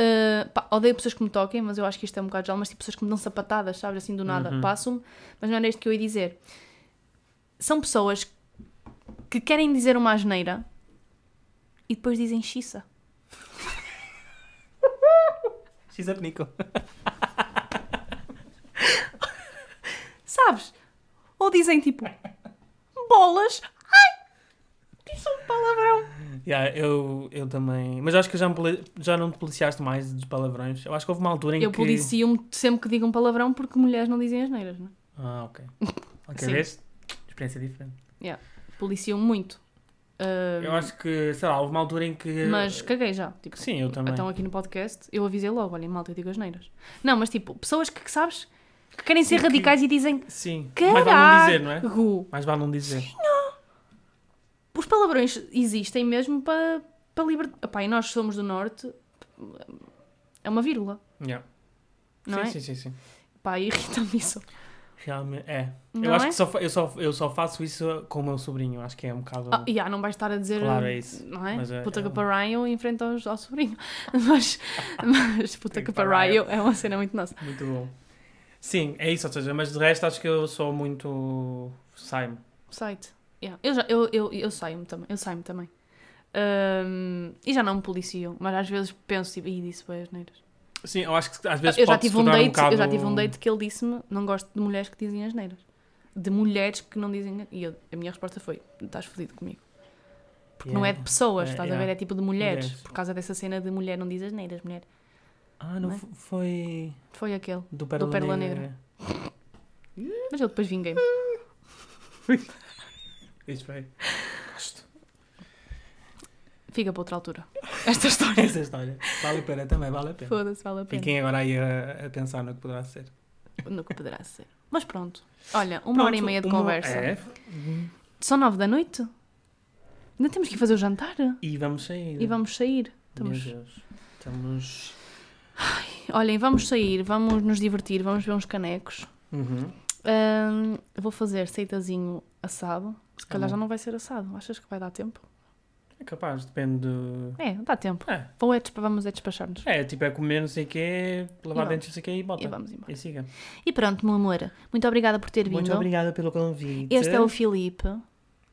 Uh, pá, odeio pessoas que me toquem, mas eu acho que isto é um bocado geral, mas tipo pessoas que me dão sapatadas, sabes, assim do nada, Uhum. passo-me, mas não era isto que eu ia dizer. São pessoas que querem dizer uma asneira e depois dizem xiça. X up Nico. Sabes? Ou dizem tipo bolas. Ai! Isso é um palavrão. Yeah, eu, eu também. Mas acho que já, me já não te policiaste mais dos palavrões. Eu acho que houve uma altura em Eu que. policio-me sempre que digo um palavrão porque mulheres não dizem asneiras, não é? Ah, ok. Ok, Sim. vês? Experiência diferente. Policio-me muito. Uh, Eu acho que, sei lá, houve uma altura em que. Mas caguei já. Tipo, Sim, eu também. então aqui no podcast eu avisei logo, olhem, malta, eu digo asneiras. Não, mas tipo, pessoas que, que sabes, que querem ser Sim, que- radicais e dizem Sim, mais vale não dizer, não é? Mais vale não dizer. Os palavrões existem mesmo para, para libertar. Pá, e nós somos do Norte, é uma vírgula, Yeah. não sim, é? sim, sim, sim. Pá, irrita-me isso. Realmente, é. Não eu acho é? que só, eu, só, eu só faço isso com o meu sobrinho. Acho que é um bocado. Ah, yeah, não vais estar a dizer. Claro, é isso. Não é? Mas é- puta é que pariu em frente aos, ao sobrinho. Mas, mas puta que Que pariu é uma cena muito nossa. Muito bom. Sim, é isso, ou seja, mas de resto acho que eu sou muito. Sai-me. Site. Yeah. Eu, já, eu, eu, eu saio-me também. Eu saio-me também. Ahm, e já não me policio, mas às vezes penso tipo, ih, disse as neiras. Sim, eu acho que às vezes Eu já, tive um date, um bocado... eu já tive um date que ele disse-me: não gosto de mulheres que dizem as neiras. De mulheres que não dizem. E eu- a minha resposta foi: estás fodido comigo. Porque não é de Yeah. pessoas, É, estás a yeah. ver? É tipo de mulheres. Mulheres. Por causa dessa cena de mulher não diz as neiras, mulher. Ah, não Não é? foi Foi aquele. do Pérola, Pérola Negra. Mas eu depois vinguei-me. Isso foi. Gosto. Fica para outra altura. Esta história. Essa história. Vale a pena também, vale a pena. Foda-se, vale a pena. Fiquem agora aí a, a pensar no que poderá ser. No que poderá ser. Mas pronto. Olha, uma hora e Pronto, meia de uma- conversa. É. São nove da noite? Ainda temos que ir fazer o jantar? E vamos sair. E vamos sair. Meu Estamos... Deus. Estamos. Olhem, vamos sair, vamos nos divertir, vamos ver uns canecos. Uhum. Vou fazer seitazinho assado. Se Tá calhar bom. já não vai ser assado. Achas que vai dar tempo? É capaz, depende do... É, dá tempo. É, Vou é, despa- vamos é despachar-nos. é, tipo, é comer não sei o quê, lavar E dentes não sei o quê e bota. E vamos embora. E siga. E pronto, meu amor. Muito obrigada por ter vindo. Muito obrigada pelo convite. Este é o Filipe,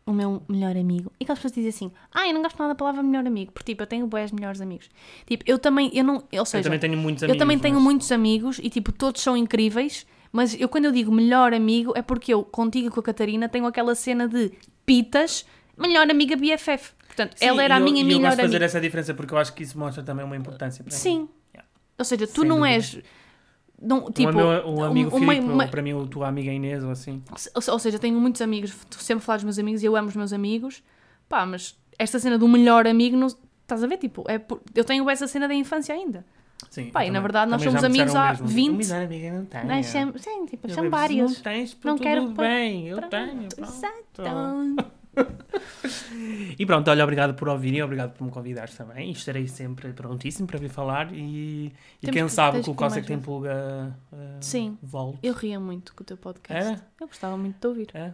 o meu melhor amigo. E aquelas pessoas dizem assim: Ah, eu não gosto nada da palavra melhor amigo. Porque, tipo, eu tenho boas melhores amigos. Tipo, eu também, eu não. Ou Eu seja, também tenho muitos eu amigos. também tenho mas- muitos amigos e, tipo, todos são incríveis. Mas eu, quando eu digo melhor amigo, é porque eu, contigo e com a Catarina, tenho aquela cena de pitas, melhor amiga BFF. Portanto, Sim, ela era a eu- minha e eu melhor gosto de fazer amiga. essa diferença porque eu acho que isso mostra também uma importância para mim. Sim. Yeah. Ou seja, tu Sem não dúvida. és. Não, tipo, o, meu, o amigo uma- Filipe, uma- ou para mim, a tua amiga Inês, ou assim. Ou, ou seja, tenho muitos amigos, sempre falas dos meus amigos e eu amo os meus amigos. Pá, mas esta cena do melhor amigo, não, estás a ver? Tipo, é por- eu tenho essa cena da infância ainda. Sim, Pá, e na verdade nós somos amigos há o mesmo. 20. O melhor amigo eu não tenho. Nós sim, tipo, são digo, várias. Não tens, Não quero bem, eu Pronto, tenho. pronto. Exato. E pronto, olha, obrigado por ouvirem, obrigado por me convidares também. E estarei sempre prontíssimo para vir falar. E, e quem que- sabe que o Costa que tem pulga uh, Sim. volte. Eu ria muito com o teu podcast. É? Eu gostava muito de ouvir. É?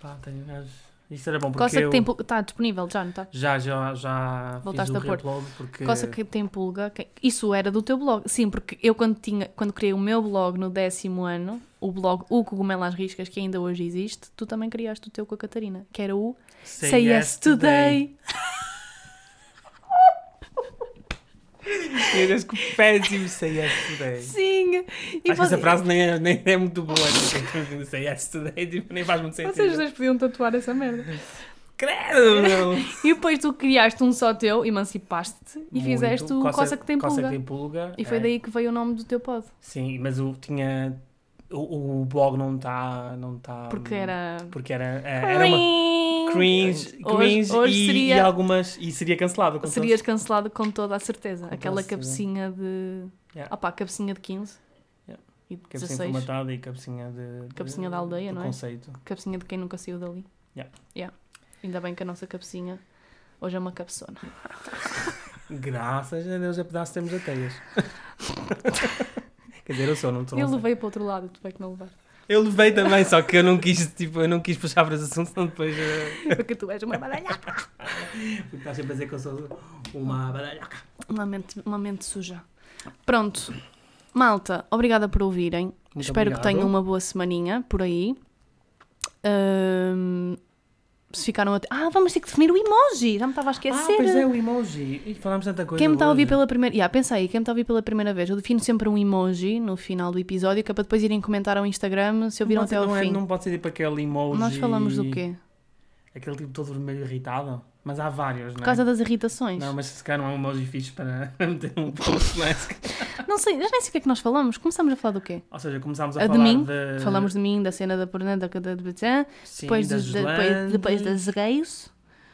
Pá, tenho gajo. Isso era bom porque Coça eu que tem pulga. Está disponível já, não está? já, já, já Voltaste fiz a o pôr. reupload porque... Coça que tem pulga. Isso era do teu blog. Sim, porque eu quando, tinha, quando criei o meu blog no décimo ano, o blog O Cogumelo às Riscas, que ainda hoje existe, tu também criaste o teu com a Catarina, que era o Say, Yes Today. Eu acho que péssimo Say Yes Today. Sim! E Acho que essa frase nem é, nem é muito boa. tipo, Say Yes Today tipo, nem faz muito sentido. Vocês dois podiam tatuar essa merda. Credo, meu. E depois tu criaste um só teu, emancipaste-te e Muito. fizeste o Coça, que tem Coça pulga. que tem pulga. E foi é. daí que veio o nome do teu pod. Sim, mas eu tinha... O, o blog não está... Não tá, Porque era. Porque era, é, era uma cringe, Hoje- cringe hoje e, seria- e algumas... E seria cancelado. com Serias cancelado com toda a certeza. Com Aquela cabecinha de. Yeah. Ah pá, cabecinha de 15. Yeah. E de Cabecinha 16. formatada e cabecinha de... de- Cabecinha da aldeia, de não é? conceito. Cabecinha de quem nunca saiu dali. Yeah. Yeah. Ainda bem que a nossa cabecinha hoje é uma cabeçona. Graças a Deus é pedaço temos ateias. Quer dizer, eu sou, não estou. Eu levei para o outro lado, tu vai que não levar. Eu levei também, só que eu não quis, tipo, eu não quis puxar para esse assunto, senão depois. eh, Porque tu és uma badalhaca. Porque estás sempre a dizer que eu sou uma badalhaca. Uma mente, uma mente suja. Pronto. Malta, obrigada por ouvirem. Muito Espero que obrigado. tenham uma boa semaninha por aí. Ahm, se ficaram a... Ah, vamos ter que definir o emoji. Já me estava a Ah, esquecer. pois é, o emoji. E falámos tanta coisa. Quem me está a ouvir pela primeira... Yeah, pensa aí, quem me está a ouvir pela primeira vez, eu defino sempre um emoji no final do episódio, que é para depois irem comentar ao Instagram se ouviram até ao não é- fim. não pode ser tipo aquele emoji. Nós falamos do quê? Aquele tipo todo vermelho irritado. Mas há vários, não Por é? causa das irritações. Não, Não, mas se calhar não é um emoji fixe para meter um post, não é? sei, eu nem sei o que é que nós falamos. Começamos a falar do quê? Ou seja, começámos a, A de falar mim? de... Falamos de mim, da cena da porna, da, Sim, depois, das dos- depois, depois das gays.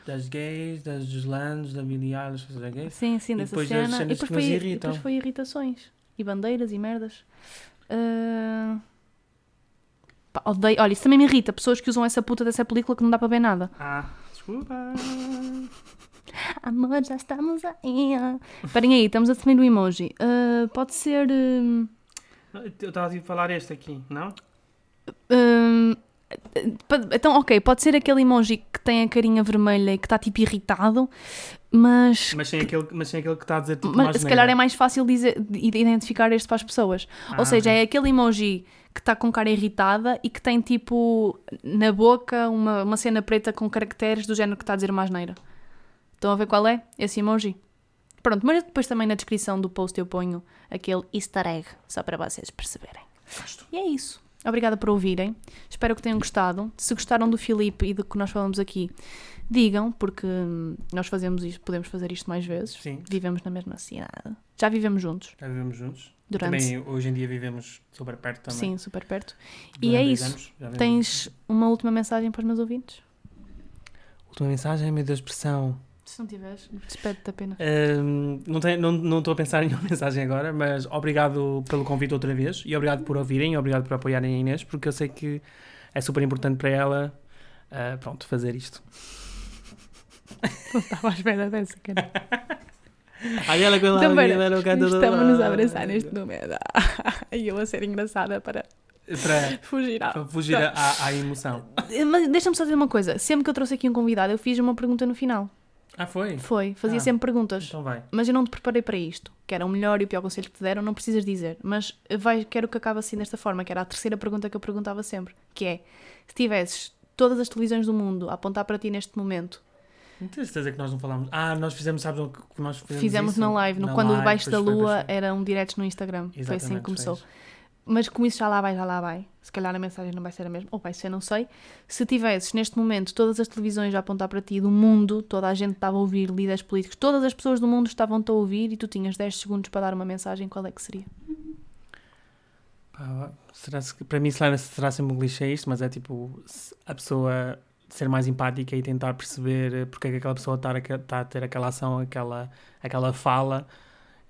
das gays, das Islandes, da Eilish, das gays. Sim, sim, E dessa depois cena. E depois foi, irritam. depois foi irritações. E bandeiras e merdas. Ah, pá, odeio. Olha, isso também me irrita. Pessoas que usam essa puta dessa película que não dá para ver nada. Ah, desculpa. Amor, já estamos aí. Esperem aí, estamos a definir o emoji. Ah, pode ser. hum, Eu estava a falar este aqui, não? pa- então, ok, pode ser aquele emoji que tem a carinha vermelha e que está tipo irritado, mas. Mas sem aquele, mas sem aquele que está a dizer tipo mas se calhar é mais fácil dizer, de identificar este para as pessoas. Ah, Ou seja, é aquele emoji que está com cara irritada e que tem tipo na boca uma, uma cena preta com caracteres do género que está a dizer uma asneira. Estão a ver qual é? Esse emoji? Pronto, mas depois também na descrição do post eu ponho aquele easter egg, só para vocês perceberem. E é isso. Obrigada por ouvirem. Espero que tenham gostado. Se gostaram do Filipe e do que nós falamos aqui, digam, porque hum, nós fazemos isto, podemos fazer isto mais vezes. Sim, Vivemos na mesma cidade. Já vivemos juntos. já vivemos juntos. Durante- Também hoje em dia vivemos super perto também. Sim, super perto. Durante E é isso. anos, Tens uma última mensagem para os meus ouvintes? Última mensagem, meu Deus, pressão. Se não tiveres, despede-te apenas. Hum, não tenho- não não estou a pensar em nenhuma mensagem agora, mas obrigado pelo convite outra vez e obrigado por ouvirem e obrigado por apoiarem a Inês, porque eu sei que é super importante para ela ah, pronto, fazer isto. Não estava à espera dessa, cara. Olha ela com ela, Também, ela no canto do- estamos-nos a abraçar neste momento. E eu a ser engraçada para para, Fugir à- para fugir à, à emoção. Mas deixa-me só dizer uma coisa. Sempre que eu trouxe aqui um convidado, eu fiz uma pergunta no final. Ah, foi? Foi, fazia Ah. sempre perguntas. Então vai. Mas eu não te preparei para isto. Que era o melhor e o pior conselho que te deram, não precisas dizer. Mas vai, quero que acabe assim desta forma, que era a terceira pergunta que eu perguntava sempre. Que é, se tivesses todas as televisões do mundo a apontar para ti neste momento, Não tens certeza que nós não falámos? Ah, nós fizemos, sabes o que nós fizemos fizemos isso? na live, no, Na quando live, debaixo da lua foi. era um direct no Instagram. foi assim que Exatamente, começou. isso. Mas como isso já lá vai, já lá vai. Se calhar a mensagem não vai ser a mesma, ou vai ser, não sei. Se tivesses neste momento todas as televisões a apontar para ti do mundo, toda a gente estava a ouvir, líderes políticos, todas as pessoas do mundo estavam-te a ouvir e tu tinhas 10 segundos para dar uma mensagem, qual é que seria? Pá, será que, para mim será, sempre um clichê isto, mas é tipo se a pessoa ser mais empática e tentar perceber eh, porque é que aquela pessoa está a, está a ter aquela ação, aquela, aquela fala.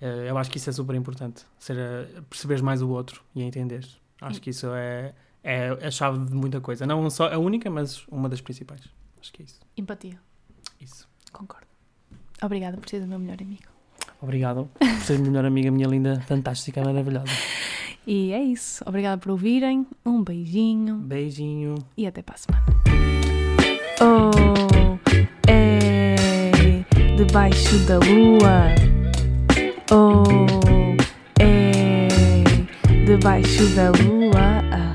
Eh, Eu acho que isso é super importante. Ser, a- perceberes mais o outro e a entender. Acho que isso é, é a chave de muita coisa. Não só a única, mas uma das principais. Acho que é isso. Empatia. isso. Concordo. Obrigada por seres o meu melhor amigo. Obrigado por ser minha melhor amiga, minha linda, fantástica, maravilhosa. E é isso. Obrigada por ouvirem. Um beijinho Beijinho. e até para a semana. Oh, é debaixo da lua. Oh, é debaixo da lua.